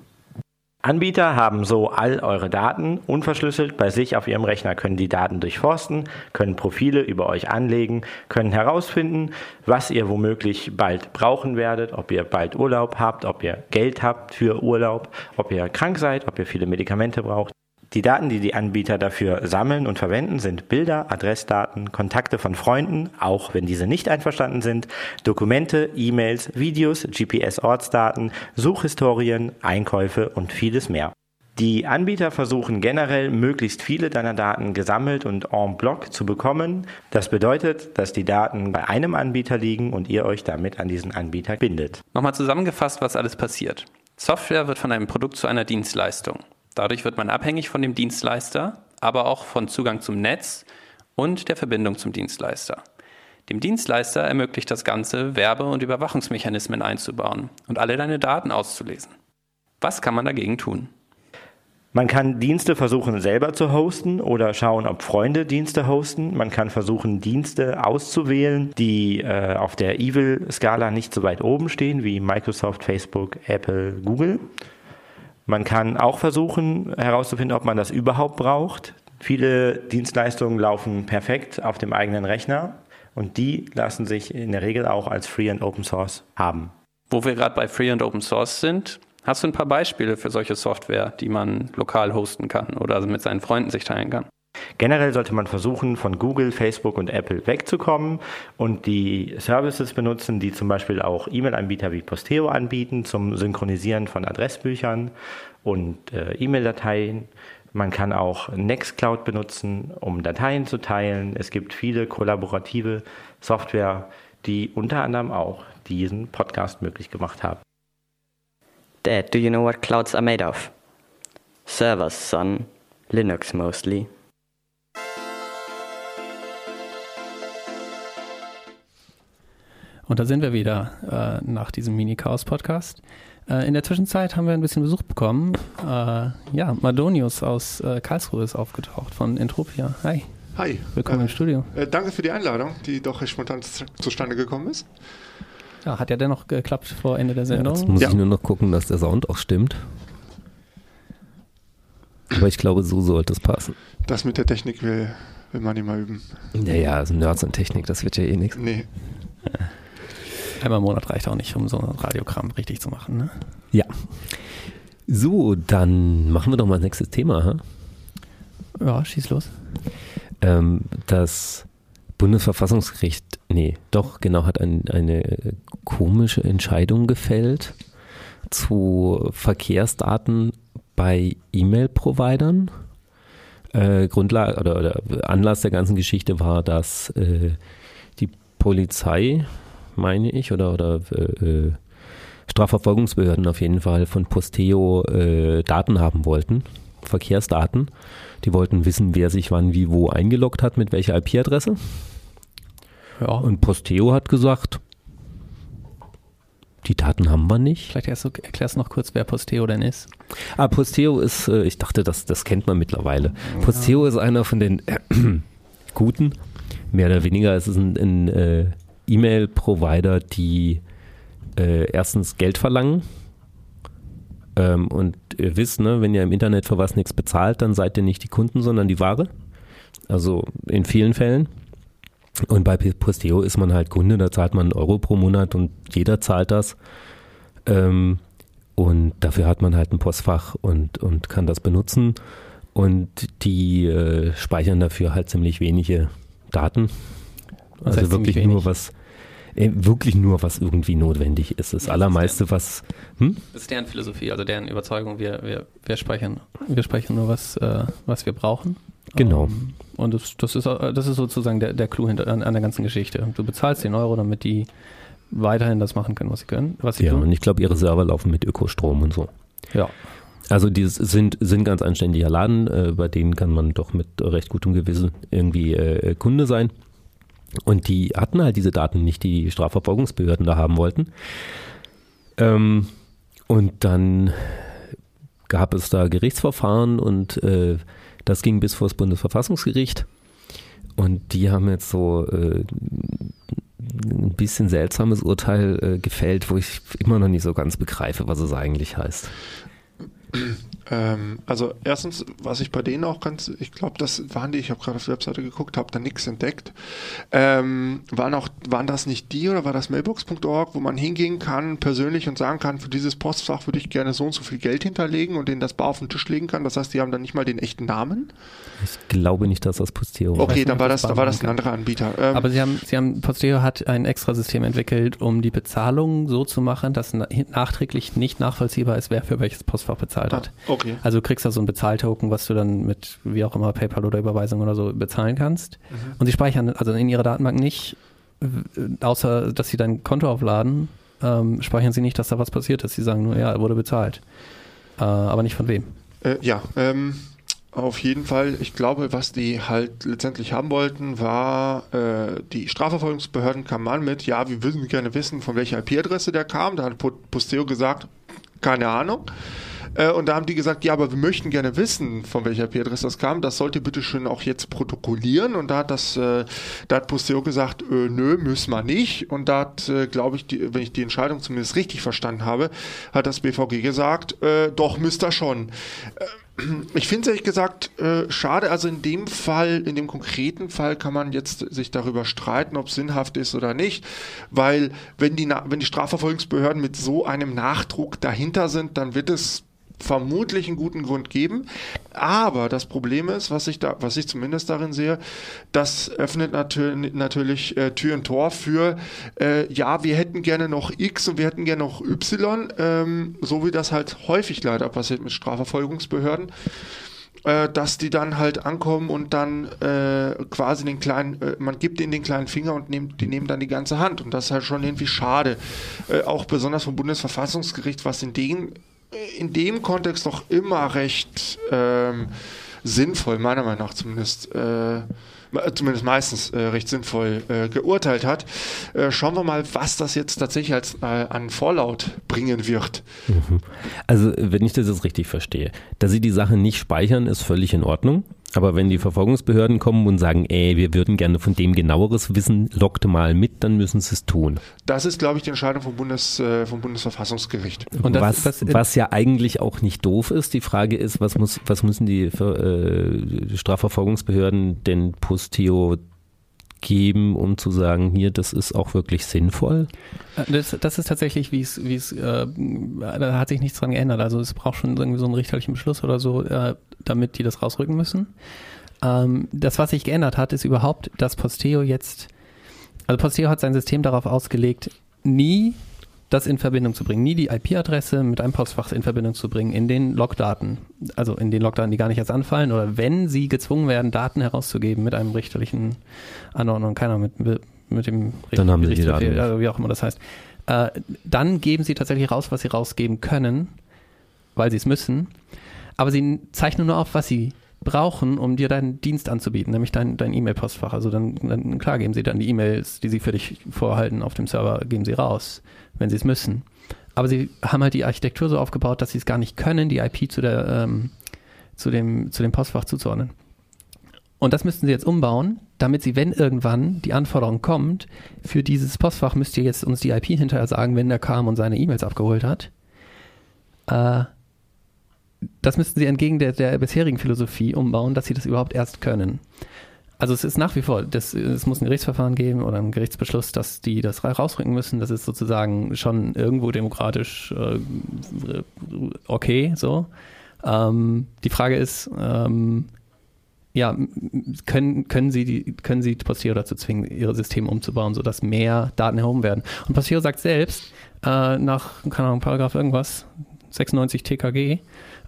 Anbieter haben so all eure Daten unverschlüsselt bei sich auf ihrem Rechner, können die Daten durchforsten, können Profile über euch anlegen, können herausfinden, was ihr womöglich bald brauchen werdet, ob ihr bald Urlaub habt, ob ihr Geld habt für Urlaub, ob ihr krank seid, ob ihr viele Medikamente braucht. Die Daten, die die Anbieter dafür sammeln und verwenden, sind Bilder, Adressdaten, Kontakte von Freunden, auch wenn diese nicht einverstanden sind, Dokumente, E-Mails, Videos, GPS-Ortsdaten, Suchhistorien, Einkäufe und vieles mehr. Die Anbieter versuchen generell möglichst viele deiner Daten gesammelt und en bloc zu bekommen. Das bedeutet, dass die Daten bei einem Anbieter liegen und ihr euch damit an diesen Anbieter bindet. Nochmal zusammengefasst, was alles passiert. Software wird von einem Produkt zu einer Dienstleistung. Dadurch wird man abhängig von dem Dienstleister, aber auch von Zugang zum Netz und der Verbindung zum Dienstleister. Dem Dienstleister ermöglicht das Ganze, Werbe- und Überwachungsmechanismen einzubauen und alle deine Daten auszulesen. Was kann man dagegen tun? Man kann Dienste versuchen selber zu hosten oder schauen, ob Freunde Dienste hosten. Man kann versuchen, Dienste auszuwählen, die äh, auf der Evil-Skala nicht so weit oben stehen wie Microsoft, Facebook, Apple, Google. Man kann auch versuchen herauszufinden, ob man das überhaupt braucht. Viele Dienstleistungen laufen perfekt auf dem eigenen Rechner und die lassen sich in der Regel auch als Free and Open Source haben. Wo wir gerade bei Free and Open Source sind, hast du ein paar Beispiele für solche Software, die man lokal hosten kann oder mit seinen Freunden sich teilen kann? Generell sollte man versuchen, von Google, Facebook und Apple wegzukommen und die Services benutzen, die zum Beispiel auch E-Mail-Anbieter wie Posteo anbieten zum Synchronisieren von Adressbüchern und äh, E-Mail-Dateien. Man kann auch Nextcloud benutzen, um Dateien zu teilen. Es gibt viele kollaborative Software, die unter anderem auch diesen Podcast möglich gemacht haben. Dad, do you know what clouds are made of? Servers, son. Linux mostly. Und da sind wir wieder äh, nach diesem Mini-Chaos-Podcast. Äh, in der Zwischenzeit haben wir ein bisschen Besuch bekommen. Äh, ja, Madonius aus äh, Karlsruhe ist aufgetaucht von Entropia. Hi. Hi. Willkommen im äh, Studio. Äh, danke für die Einladung, die doch recht spontan zustande gekommen ist. Ja, hat ja dennoch geklappt vor Ende der Sendung. Ja, jetzt muss Ja. ich nur noch gucken, dass der Sound auch stimmt. Aber ich glaube, so sollte es passen. Das mit der Technik will will man mal üben. Naja, also Nerds und Technik, das wird ja eh nichts. Nee. Einmal im Monat reicht auch nicht, um so ein Radiokram richtig zu machen. Ne? Ja. So, dann machen wir doch mal das nächste Thema. Ha? Ja, schieß los. Ähm, das Bundesverfassungsgericht, nee, doch, genau, hat ein, eine komische Entscheidung gefällt zu Verkehrsdaten bei E-Mail-Providern. Äh, Grundlage oder, oder, Anlass der ganzen Geschichte war, dass äh, die Polizei, meine ich, oder, oder äh, äh Strafverfolgungsbehörden auf jeden Fall von Posteo äh, Daten haben wollten, Verkehrsdaten. Die wollten wissen, wer sich wann wie wo eingeloggt hat, mit welcher IP-Adresse. Ja. Und Posteo hat gesagt, die Daten haben wir nicht. Vielleicht erst, erklärst du noch kurz, wer Posteo denn ist. Ah, Posteo ist, äh, ich dachte, das, das kennt man mittlerweile. Ja. Posteo ist einer von den äh, guten, mehr oder weniger. Es ist ein, ein äh, E-Mail-Provider, die äh, erstens Geld verlangen. Ähm, und ihr wisst, ne, wenn ihr im Internet für was nichts bezahlt, dann seid ihr nicht die Kunden, sondern die Ware. Also in vielen Fällen. Und bei Posteo ist man halt Kunde, da zahlt man einen Euro pro Monat und jeder zahlt das. Ähm, und dafür hat man halt ein Postfach und, und kann das benutzen. Und die äh, speichern dafür halt ziemlich wenige Daten. Was also wirklich nur was, äh, wirklich nur was irgendwie notwendig ist. Das ja, allermeiste, das was. Hm? Das ist deren Philosophie, also deren Überzeugung, wir, wir, wir speichern, wir speichern nur was, äh, was wir brauchen. Genau. Ähm, und das, das, ist, das ist sozusagen der, der Clou hinter, an, an der ganzen Geschichte. Du bezahlst den Euro, damit die weiterhin das machen können, was sie können. Was sie ja, tun. und ich glaube, ihre Server laufen mit Ökostrom und so. Ja. Also die sind, sind ganz anständiger Laden, äh, bei denen kann man doch mit recht gutem Gewissen irgendwie äh, Kunde sein. Und die hatten halt diese Daten nicht, die, die Strafverfolgungsbehörden da haben wollten. Ähm, und dann gab es da Gerichtsverfahren und äh, das ging bis vor das Bundesverfassungsgericht. Und die haben jetzt so äh, ein bisschen seltsames Urteil äh, gefällt, wo ich immer noch nicht so ganz begreife, was es eigentlich heißt. Ähm, also erstens, was ich bei denen auch ganz, ich glaube, das waren die, ich habe gerade auf die Webseite geguckt, habe da nichts entdeckt. Ähm, waren auch, waren das nicht die oder war das mailbox.org, wo man hingehen kann persönlich und sagen kann, für dieses Postfach würde ich gerne so und so viel Geld hinterlegen und denen das bar auf den Tisch legen kann. Das heißt, die haben dann nicht mal den echten Namen. Ich glaube nicht, dass das Posteo war. Okay, dann war das, da war das ein anderer Anbieter. Ähm, Aber sie haben, sie haben, Posteo hat ein extra System entwickelt, um die Bezahlung so zu machen, dass nachträglich nicht nachvollziehbar ist, wer für welches Postfach bezahlt hat. Ah, okay. Also du kriegst da so ein Bezahltoken, was du dann mit wie auch immer PayPal oder Überweisung oder so bezahlen kannst. Mhm. Und sie speichern also in ihrer Datenbank nicht, außer dass sie dein Konto aufladen, ähm, speichern sie nicht, dass da was passiert ist. Sie sagen nur, ja, er wurde bezahlt. Äh, aber nicht von wem. Äh, ja, ähm, auf jeden Fall, ich glaube, was die halt letztendlich haben wollten, war, äh, die Strafverfolgungsbehörden kamen an mit, ja, wir würden gerne wissen, von welcher IP-Adresse der kam. Da hat Posteo gesagt, keine Ahnung. Äh, und da haben die gesagt, ja, aber wir möchten gerne wissen, von welcher IP-Adresse das kam. Das sollt ihr bitte schön auch jetzt protokollieren. Und da hat das, äh, da hat Posteo gesagt, äh, nö, müssen wir nicht. Und da hat, äh, glaube ich, die, wenn ich die Entscheidung zumindest richtig verstanden habe, hat das BVG gesagt, äh, doch, müsst ihr schon. Äh, ich finde es ehrlich gesagt äh, schade. Also in dem Fall, in dem konkreten Fall kann man jetzt sich darüber streiten, ob es sinnhaft ist oder nicht, weil wenn die, wenn die Strafverfolgungsbehörden mit so einem Nachdruck dahinter sind, dann wird es vermutlich einen guten Grund geben. Aber das Problem ist, was ich da, was ich zumindest darin sehe, das öffnet natür natürlich äh, Tür und Tor für, äh, ja, wir hätten gerne noch X und wir hätten gerne noch Y, ähm, so wie das halt häufig leider passiert mit Strafverfolgungsbehörden äh, dass die dann halt ankommen und dann äh, quasi den kleinen, äh, man gibt ihnen den kleinen Finger und nimmt, die nehmen dann die ganze Hand. Und das ist halt schon irgendwie schade. Äh, auch besonders vom Bundesverfassungsgericht, was in den in dem Kontext doch immer recht ähm, sinnvoll, meiner Meinung nach zumindest, äh, zumindest meistens äh, recht sinnvoll äh, geurteilt hat. Äh, schauen wir mal, was das jetzt tatsächlich als, äh, an Vorlaut bringen wird. Mhm. Also, wenn ich das jetzt richtig verstehe, dass sie die Sachen nicht speichern, ist völlig in Ordnung. Aber wenn die Verfolgungsbehörden kommen und sagen, ey, wir würden gerne von dem genaueres wissen, lockte mal mit, dann müssen sie es tun. Das ist, glaube ich, die Entscheidung vom, Bundes, äh, vom Bundesverfassungsgericht. Und das, was, das, was ja eigentlich auch nicht doof ist, die Frage ist, was, muss, was müssen die, äh, Strafverfolgungsbehörden denn Posteo geben, um zu sagen, hier, das ist auch wirklich sinnvoll? Äh, das, das ist tatsächlich, wie es, wie es, äh, da hat sich nichts dran geändert. Also es braucht schon irgendwie so einen richterlichen Beschluss oder so, äh, damit die das rausrücken müssen. Ähm, das, was sich geändert hat, ist überhaupt, dass Posteo jetzt, also Posteo hat sein System darauf ausgelegt, nie das in Verbindung zu bringen, nie die IP-Adresse mit einem Postfach in Verbindung zu bringen in den Logdaten, also in den Logdaten, die gar nicht erst anfallen oder wenn sie gezwungen werden, Daten herauszugeben mit einem richterlichen Anordnung, keiner mit, mit dem Dann haben sie die Daten. Also wie auch immer das heißt. Äh, dann geben sie tatsächlich raus, was sie rausgeben können, weil sie es müssen. Aber sie zeichnen nur auf, was sie brauchen, um dir deinen Dienst anzubieten, nämlich dein, dein E-Mail-Postfach. Also dann, dann, klar, geben sie dann die E-Mails, die sie für dich vorhalten auf dem Server, geben sie raus, wenn sie es müssen. Aber sie haben halt die Architektur so aufgebaut, dass sie es gar nicht können, die IP zu, der, ähm, zu, dem, zu dem Postfach zuzuordnen. Und das müssten sie jetzt umbauen, damit sie, wenn irgendwann die Anforderung kommt, für dieses Postfach müsst ihr jetzt uns die IP hinterher sagen, wenn der kam und seine E-Mails abgeholt hat. Äh, das müssten sie entgegen der, der bisherigen Philosophie umbauen, dass sie das überhaupt erst können. Also es ist nach wie vor, das, es muss ein Gerichtsverfahren geben oder einen Gerichtsbeschluss, dass die das rausrücken müssen. Das ist sozusagen schon irgendwo demokratisch äh, okay, so. Ähm, die Frage ist, ähm, ja, können, können Sie die, können Sie Posteo dazu zwingen, ihre Systeme umzubauen, sodass mehr Daten erhoben werden? Und Posteo sagt selbst, äh, nach, keine Ahnung, Paragraph irgendwas, 96 TKG,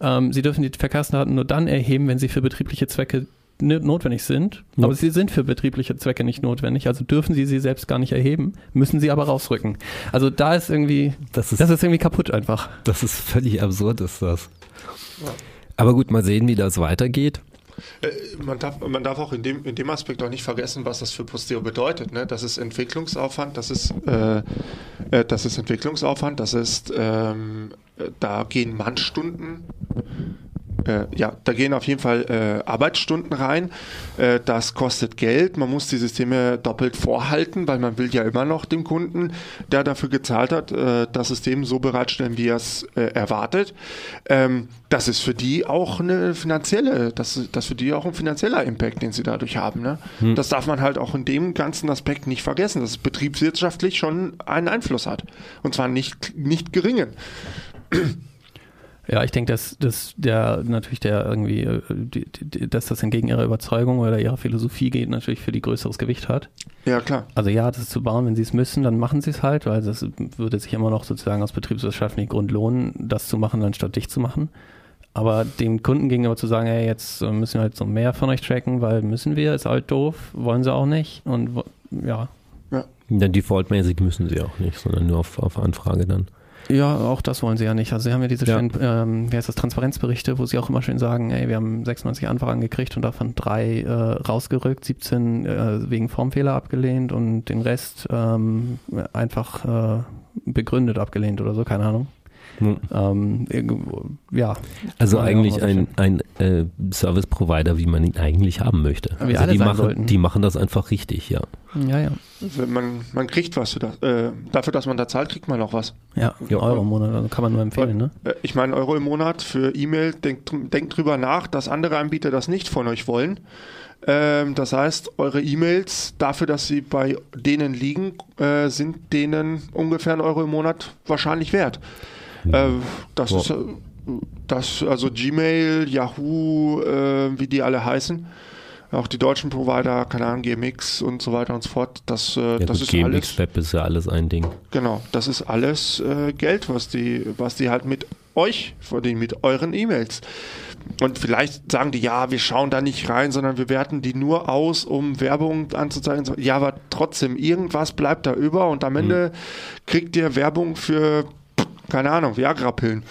ähm, sie dürfen die Verkehrsdaten nur dann erheben, wenn sie für betriebliche Zwecke notwendig sind. Ja. Aber sie sind für betriebliche Zwecke nicht notwendig, also dürfen sie sie selbst gar nicht erheben, müssen sie aber rausrücken. Also da ist irgendwie, das ist, das ist irgendwie kaputt einfach. Das ist völlig absurd, ist das. Ja. Aber gut, mal sehen, wie das weitergeht. Äh, man darf, man darf auch in dem, in dem Aspekt auch nicht vergessen, was das für Posteo bedeutet. Ne? Das ist Entwicklungsaufwand, das ist, äh, äh, das ist Entwicklungsaufwand, das ist, ähm, äh, da gehen Mannstunden äh, ja, da gehen auf jeden Fall äh, Arbeitsstunden rein. Äh, das kostet Geld. Man muss die Systeme doppelt vorhalten, weil man will ja immer noch dem Kunden, der dafür gezahlt hat, äh, das System so bereitstellen, wie er es äh, erwartet. Ähm, das ist für die auch eine finanzielle, das, das für die auch ein finanzieller Impact, den sie dadurch haben. Ne? Hm. Das darf man halt auch in dem ganzen Aspekt nicht vergessen, dass es betriebswirtschaftlich schon einen Einfluss hat. Und zwar nicht, nicht geringen. Ja, ich denke, dass, dass der natürlich der irgendwie, äh, die, die, dass das entgegen ihrer Überzeugung oder ihrer Philosophie geht, natürlich für die größeres Gewicht hat. Ja, klar. Also ja, das zu bauen, wenn sie es müssen, dann machen sie es halt, weil das würde sich immer noch sozusagen aus betriebswirtschaftlichem Grund lohnen, das zu machen, anstatt dich zu machen. Aber dem Kunden gegenüber zu sagen, hey, jetzt müssen wir halt so mehr von euch tracken, weil müssen wir, ist halt doof, wollen sie auch nicht. Und ja. Ja. Dann defaultmäßig müssen sie auch nicht, sondern nur auf, auf Anfrage dann. Ja, auch das wollen sie ja nicht. Also sie haben ja diese ja. Schön, ähm, wie heißt das, Transparenzberichte, wo sie auch immer schön sagen, ey, wir haben 96 Anfragen gekriegt und davon drei äh, rausgerückt, 17 äh, wegen Formfehler abgelehnt und den Rest ähm, einfach äh, begründet abgelehnt oder so, keine Ahnung. Hm. Ähm, ja. Also eigentlich ein, ein äh, Service Provider, wie man ihn eigentlich haben möchte. Wie also die machen, die machen das einfach richtig, ja. Ja, ja. Man, man kriegt was das, äh, dafür, dass man da zahlt, kriegt man auch was. Ja, ja. Euro im Monat, also kann man nur empfehlen, ne? Äh, ich meine, Euro im Monat für E-Mail, denkt, denkt drüber nach, dass andere Anbieter das nicht von euch wollen. Ähm, das heißt, eure E-Mails, dafür, dass sie bei denen liegen, äh, sind denen ungefähr ein Euro im Monat wahrscheinlich wert. Äh, das Boah. ist äh, das, also Gmail, Yahoo, äh, wie die alle heißen. Auch die deutschen Provider, keine Ahnung, GMX und so weiter und so fort. Das, äh, ja, das ist GMX alles. Web ist ja alles ein Ding. Genau, das ist alles äh, Geld, was die, was die halt mit euch verdienen, mit euren E-Mails. Und vielleicht sagen die, ja, wir schauen da nicht rein, sondern wir werten die nur aus, um Werbung anzuzeigen. Ja, aber trotzdem, irgendwas bleibt da über und am Ende hm. kriegt ihr Werbung für keine Ahnung, Viagra-Pillen.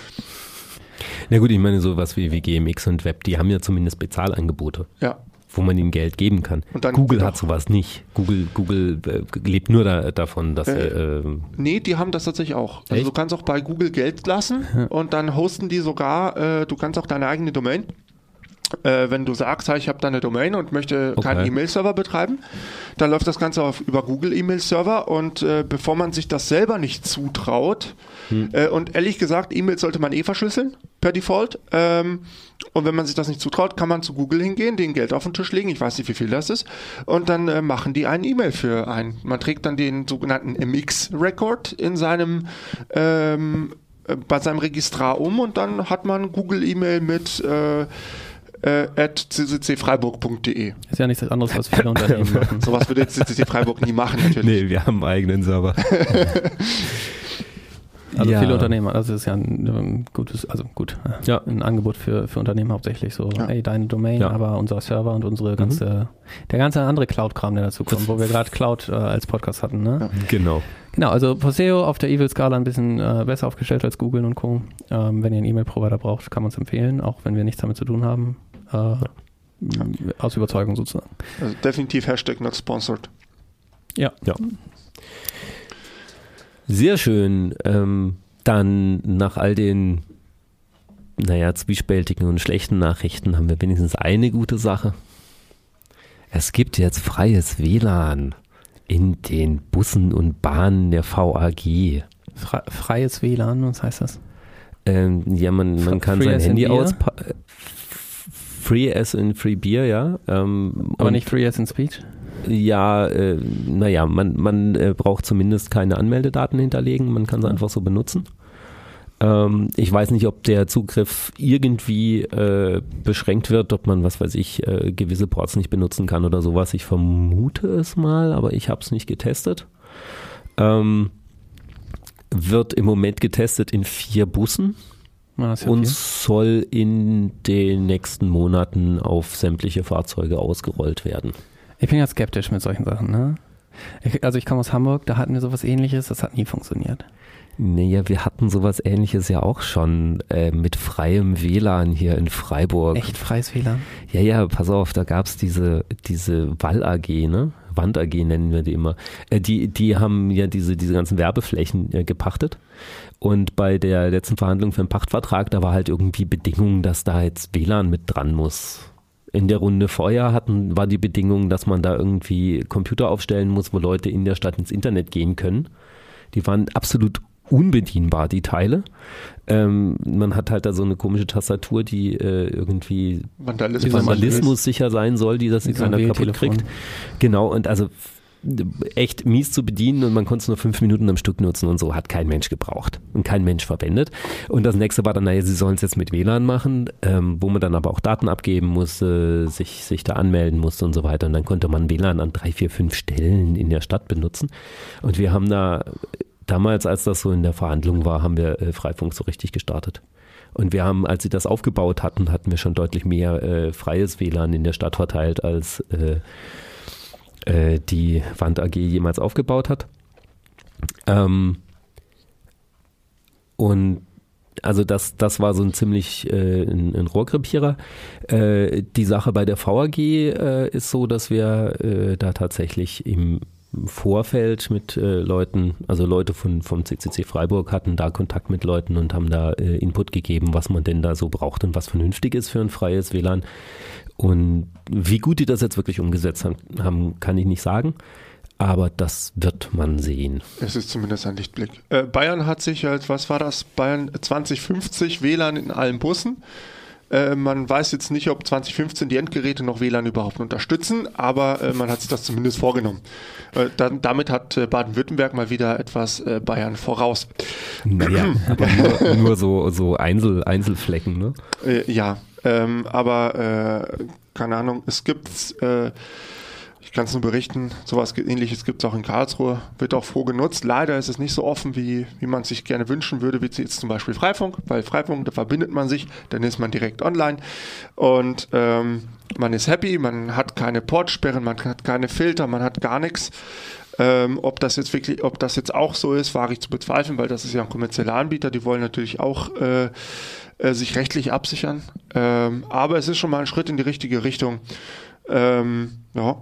Na gut, ich meine, sowas wie, wie GMX und Web, die haben ja zumindest Bezahlangebote. Ja. Wo man ihm Geld geben kann. Google genau. hat sowas nicht. Google, Google äh, lebt nur da, davon, dass äh. Äh, nee, die haben das tatsächlich auch. Also du kannst auch bei Google Geld lassen und dann hosten die sogar, äh, du kannst auch deine eigene Domain äh, wenn du sagst, hey, ich habe da eine Domain und möchte Okay. keinen E-Mail-Server betreiben, dann läuft das Ganze auf, über Google E-Mail-Server und äh, bevor man sich das selber nicht zutraut, äh, und ehrlich gesagt, E-Mails sollte man eh verschlüsseln, per Default, ähm, und wenn man sich das nicht zutraut, kann man zu Google hingehen, denen Geld auf den Tisch legen, ich weiß nicht, wie viel das ist, und dann äh, machen die einen E-Mail für einen. Man trägt dann den sogenannten MX-Record in seinem ähm, äh, bei seinem Registrar um und dann hat man Google E-Mail mit äh, äh, at cccfreiburg.de. Ist ja nichts anderes, was viele Unternehmen machen. Sowas würde jetzt CCC Freiburg nie machen, natürlich. Nee, wir haben einen eigenen Server. Also Ja. viele Unternehmer, also ist ja ein gutes, also gut, Ja. ein Angebot für, für Unternehmen hauptsächlich so, Ja. ey, deine Domain, Ja. aber unser Server und unsere ganze, der ganze andere Cloud-Kram, der dazu kommt, wo wir gerade Cloud äh, als Podcast hatten, ne? Ja. Genau. Genau, also Poseo auf der Evil-Skala ein bisschen äh, besser aufgestellt als Google und Co. Ähm, wenn ihr einen E-Mail-Provider braucht, kann man es empfehlen, auch wenn wir nichts damit zu tun haben. Äh, Aus Überzeugung sozusagen. Also definitiv Hashtag not sponsored. Ja. Sehr schön. Ähm, dann nach all den, naja, zwiespältigen und schlechten Nachrichten haben wir wenigstens eine gute Sache. Es gibt jetzt freies WLAN in den Bussen und Bahnen der VAG. Fre freies WLAN, was heißt das? Ähm, ja, man, man kann free sein Handy Beer? Free as in Free Beer, ja. Ähm, Aber nicht Free as in Speech? Ja, äh, naja, man, man äh, braucht zumindest keine Anmeldedaten hinterlegen, man kann sie einfach so benutzen. Ähm, ich weiß nicht, ob der Zugriff irgendwie äh, beschränkt wird, ob man, was weiß ich, äh, gewisse Ports nicht benutzen kann oder sowas. Ich vermute es mal, aber ich habe es nicht getestet. Ähm, wird im Moment getestet in vier Bussen Ah, ja und viel. soll in den nächsten Monaten auf sämtliche Fahrzeuge ausgerollt werden. Ich bin ja skeptisch mit solchen Sachen, ne? Ich, also ich komme aus Hamburg, da hatten wir sowas ähnliches, das hat nie funktioniert. Naja, wir hatten sowas ähnliches ja auch schon äh, mit freiem WLAN hier in Freiburg. Echt freies WLAN? Ja, ja, pass auf, da gab's diese, diese Wall AG, ne? Wand AG nennen wir die immer. Äh, die, die haben ja diese, diese ganzen Werbeflächen äh, gepachtet. Und bei der letzten Verhandlung für den Pachtvertrag, da war halt irgendwie Bedingung, dass da jetzt WLAN mit dran muss. In der Runde vorher hatten, war die Bedingung, dass man da irgendwie Computer aufstellen muss, wo Leute in der Stadt ins Internet gehen können. Die waren absolut unbedienbar, die Teile. Ähm, man hat halt da so eine komische Tastatur, die äh, irgendwie Vandalismus. Vandalismus sicher sein soll, die das ein keiner kaputt kriegt. Genau, und also echt mies zu bedienen und man konnte es nur fünf Minuten am Stück nutzen und so hat kein Mensch gebraucht und kein Mensch verwendet. Und das nächste war dann, naja, sie sollen es jetzt mit WLAN machen, ähm, wo man dann aber auch Daten abgeben musste, sich, sich da anmelden musste und so weiter. Und dann konnte man WLAN an drei, vier, fünf Stellen in der Stadt benutzen. Und wir haben da damals, als das so in der Verhandlung war, haben wir äh, Freifunk so richtig gestartet. Und wir haben, als sie das aufgebaut hatten, hatten wir schon deutlich mehr äh, freies WLAN in der Stadt verteilt, als äh, äh, die Wand AG jemals aufgebaut hat. Ähm, und also das, das war so ein ziemlich äh, ein, ein Rohrkrepierer. Äh, die Sache bei der VAG äh, ist so, dass wir äh, da tatsächlich im Vorfeld mit äh, Leuten, also Leute von, vom CCC Freiburg hatten da Kontakt mit Leuten und haben da äh, Input gegeben, was man denn da so braucht und was vernünftig ist für ein freies WLAN. Und wie gut die das jetzt wirklich umgesetzt haben, kann ich nicht sagen. Aber das wird man sehen. Es ist zumindest ein Lichtblick. Äh, Bayern hat sich als, was war das? Bayern 2050 WLAN in allen Bussen. Äh, man weiß jetzt nicht, ob 2015 die Endgeräte noch WLAN überhaupt unterstützen, aber äh, man hat sich das zumindest vorgenommen. Äh, dann, damit hat äh, Baden-Württemberg mal wieder etwas äh, Bayern voraus. Naja, aber nur, nur so, so Einzel, Einzelflecken, ne? Ja, ähm, aber keine Ahnung, es gibt, ich kann es nur berichten, sowas ähnliches gibt es auch in Karlsruhe, wird auch froh genutzt. Leider ist es nicht so offen, wie, wie man sich gerne wünschen würde, wie jetzt zum Beispiel Freifunk, weil Freifunk, da verbindet man sich, dann ist man direkt online und ähm, man ist happy, man hat keine Portsperren, man hat keine Filter, man hat gar nichts. Ähm, ob das jetzt wirklich, ob das jetzt auch so ist, wage ich zu bezweifeln, weil das ist ja ein kommerzieller Anbieter, die wollen natürlich auch äh, äh, sich rechtlich absichern. Ähm, aber es ist schon mal ein Schritt in die richtige Richtung. Ähm, ja,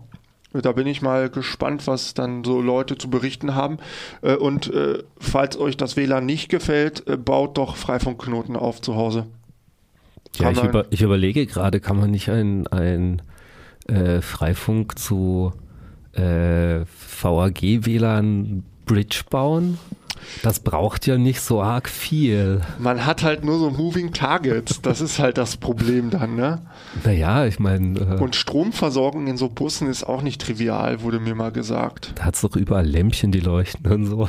da bin ich mal gespannt, was dann so Leute zu berichten haben. Äh, und äh, falls euch das WLAN nicht gefällt, äh, baut doch Freifunkknoten auf zu Hause. Ja, ich, über, ich, überlege gerade, kann man nicht ein, ein äh, Freifunk zu äh, VAG-WLAN Bridge bauen? Das braucht ja nicht so arg viel. Man hat halt nur so Moving Targets. Das ist halt das Problem dann, ne? Naja, ich meine. Äh, und Stromversorgung in so Bussen ist auch nicht trivial, wurde mir mal gesagt. Da hat es doch überall Lämpchen, die leuchten und so.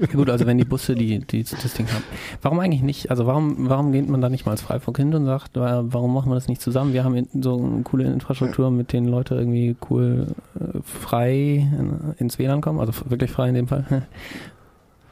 Ja, gut, also wenn die Busse die, die das Ding haben. Warum eigentlich nicht? Also warum, warum geht man da nicht mal als Freifunk hin und sagt, warum machen wir das nicht zusammen? Wir haben so eine coole Infrastruktur, mit denen Leute irgendwie cool äh, frei ins WLAN kommen, also wirklich frei in dem Fall.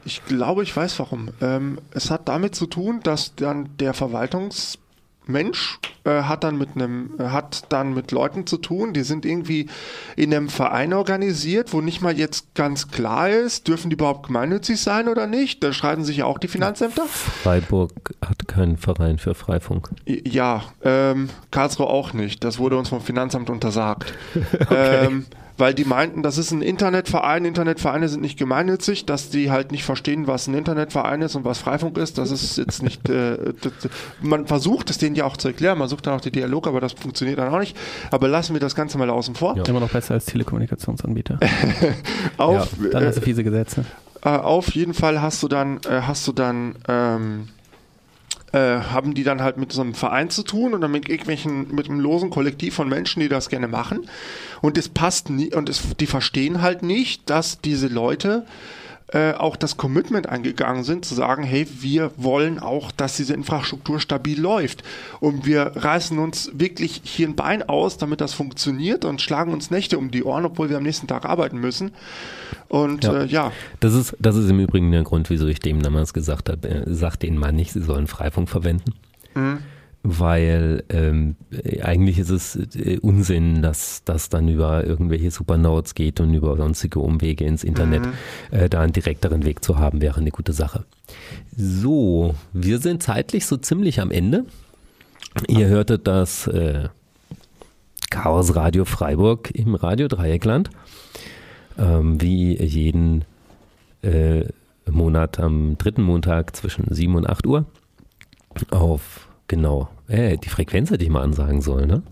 Ich glaube, ich weiß warum. Ähm, es hat damit zu tun, dass dann der Verwaltungsmensch äh, hat dann mit einem, äh, hat dann mit Leuten zu tun, die sind irgendwie in einem Verein organisiert, wo nicht mal jetzt ganz klar ist, dürfen die überhaupt gemeinnützig sein oder nicht. Da schreiben sich ja auch die Finanzämter. Freiburg hat keinen Verein für Freifunk. Ja, ähm, Karlsruhe auch nicht. Das wurde uns vom Finanzamt untersagt. okay. ähm, weil die meinten, das ist ein Internetverein, Internetvereine sind nicht gemeinnützig, dass die halt nicht verstehen, was ein Internetverein ist und was Freifunk ist. Das ist jetzt nicht, äh, das, man versucht es denen ja auch zu erklären, man sucht dann auch den Dialog, aber das funktioniert dann auch nicht. Aber lassen wir das Ganze mal außen vor. Ja. Immer noch besser als Telekommunikationsanbieter. auf, ja, dann hast du fiese Gesetze. Äh, auf jeden Fall hast du dann, äh, hast du dann, ähm, äh, haben die dann halt mit so einem Verein zu tun oder mit irgendwelchen, mit einem losen Kollektiv von Menschen, die das gerne machen. Und es passt nie, und es, die verstehen halt nicht, dass diese Leute äh, auch das Commitment eingegangen sind, zu sagen, hey, wir wollen auch, dass diese Infrastruktur stabil läuft. Und wir reißen uns wirklich hier ein Bein aus, damit das funktioniert und schlagen uns Nächte um die Ohren, obwohl wir am nächsten Tag arbeiten müssen. Und ja, äh, ja. Das ist, das ist im Übrigen der Grund, wieso ich dem damals gesagt habe, äh, sagt denen mal nicht, sie sollen Freifunk verwenden. Mhm weil ähm, eigentlich ist es äh, Unsinn, dass das dann über irgendwelche Supernodes geht und über sonstige Umwege ins Internet. Mhm. Äh, da einen direkteren Weg zu haben, wäre eine gute Sache. So, wir sind zeitlich so ziemlich am Ende. Ihr hörtet das äh, Chaos Radio Freiburg im Radio Dreieckland. Ähm, wie jeden äh, Monat am dritten Montag zwischen 7 und 8 Uhr auf Genau. Äh, die Frequenz hätte ich mal ansagen sollen, ne?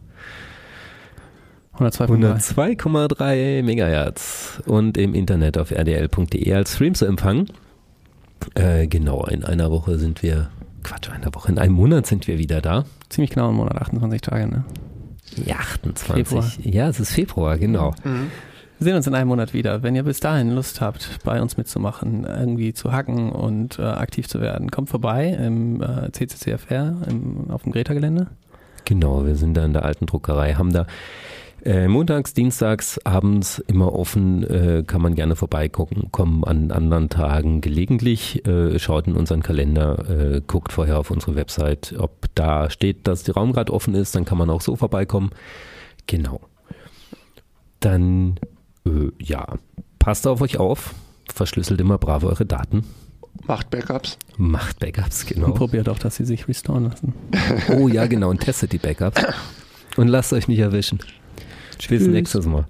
102,3 102,3 Megahertz und im Internet auf rdl.de als Stream zu empfangen. Äh, genau, in einer Woche sind wir, Quatsch, in einer Woche, in einem Monat sind wir wieder da. Ziemlich genau im Monat, 28 Tage, ne? Ja, 28. Februar. Ja, es ist Februar, genau. Mhm. Wir sehen uns in einem Monat wieder. Wenn ihr bis dahin Lust habt, bei uns mitzumachen, irgendwie zu hacken und äh, aktiv zu werden, kommt vorbei im äh, CCCFR im, auf dem Greta-Gelände. Genau, wir sind da in der alten Druckerei, haben da äh, montags, dienstags, abends immer offen, äh, kann man gerne vorbeigucken, kommen an anderen Tagen gelegentlich, äh, schaut in unseren Kalender, äh, guckt vorher auf unsere Website, ob da steht, dass der Raum gerade offen ist, dann kann man auch so vorbeikommen. Genau. Dann äh, ja, passt auf euch auf, verschlüsselt immer brav eure Daten. Macht Backups. Macht Backups, genau. Und probiert auch, dass sie sich restoren lassen. Oh ja, genau, und testet die Backups. Und lasst euch nicht erwischen. Tschüss. Bis nächstes Mal.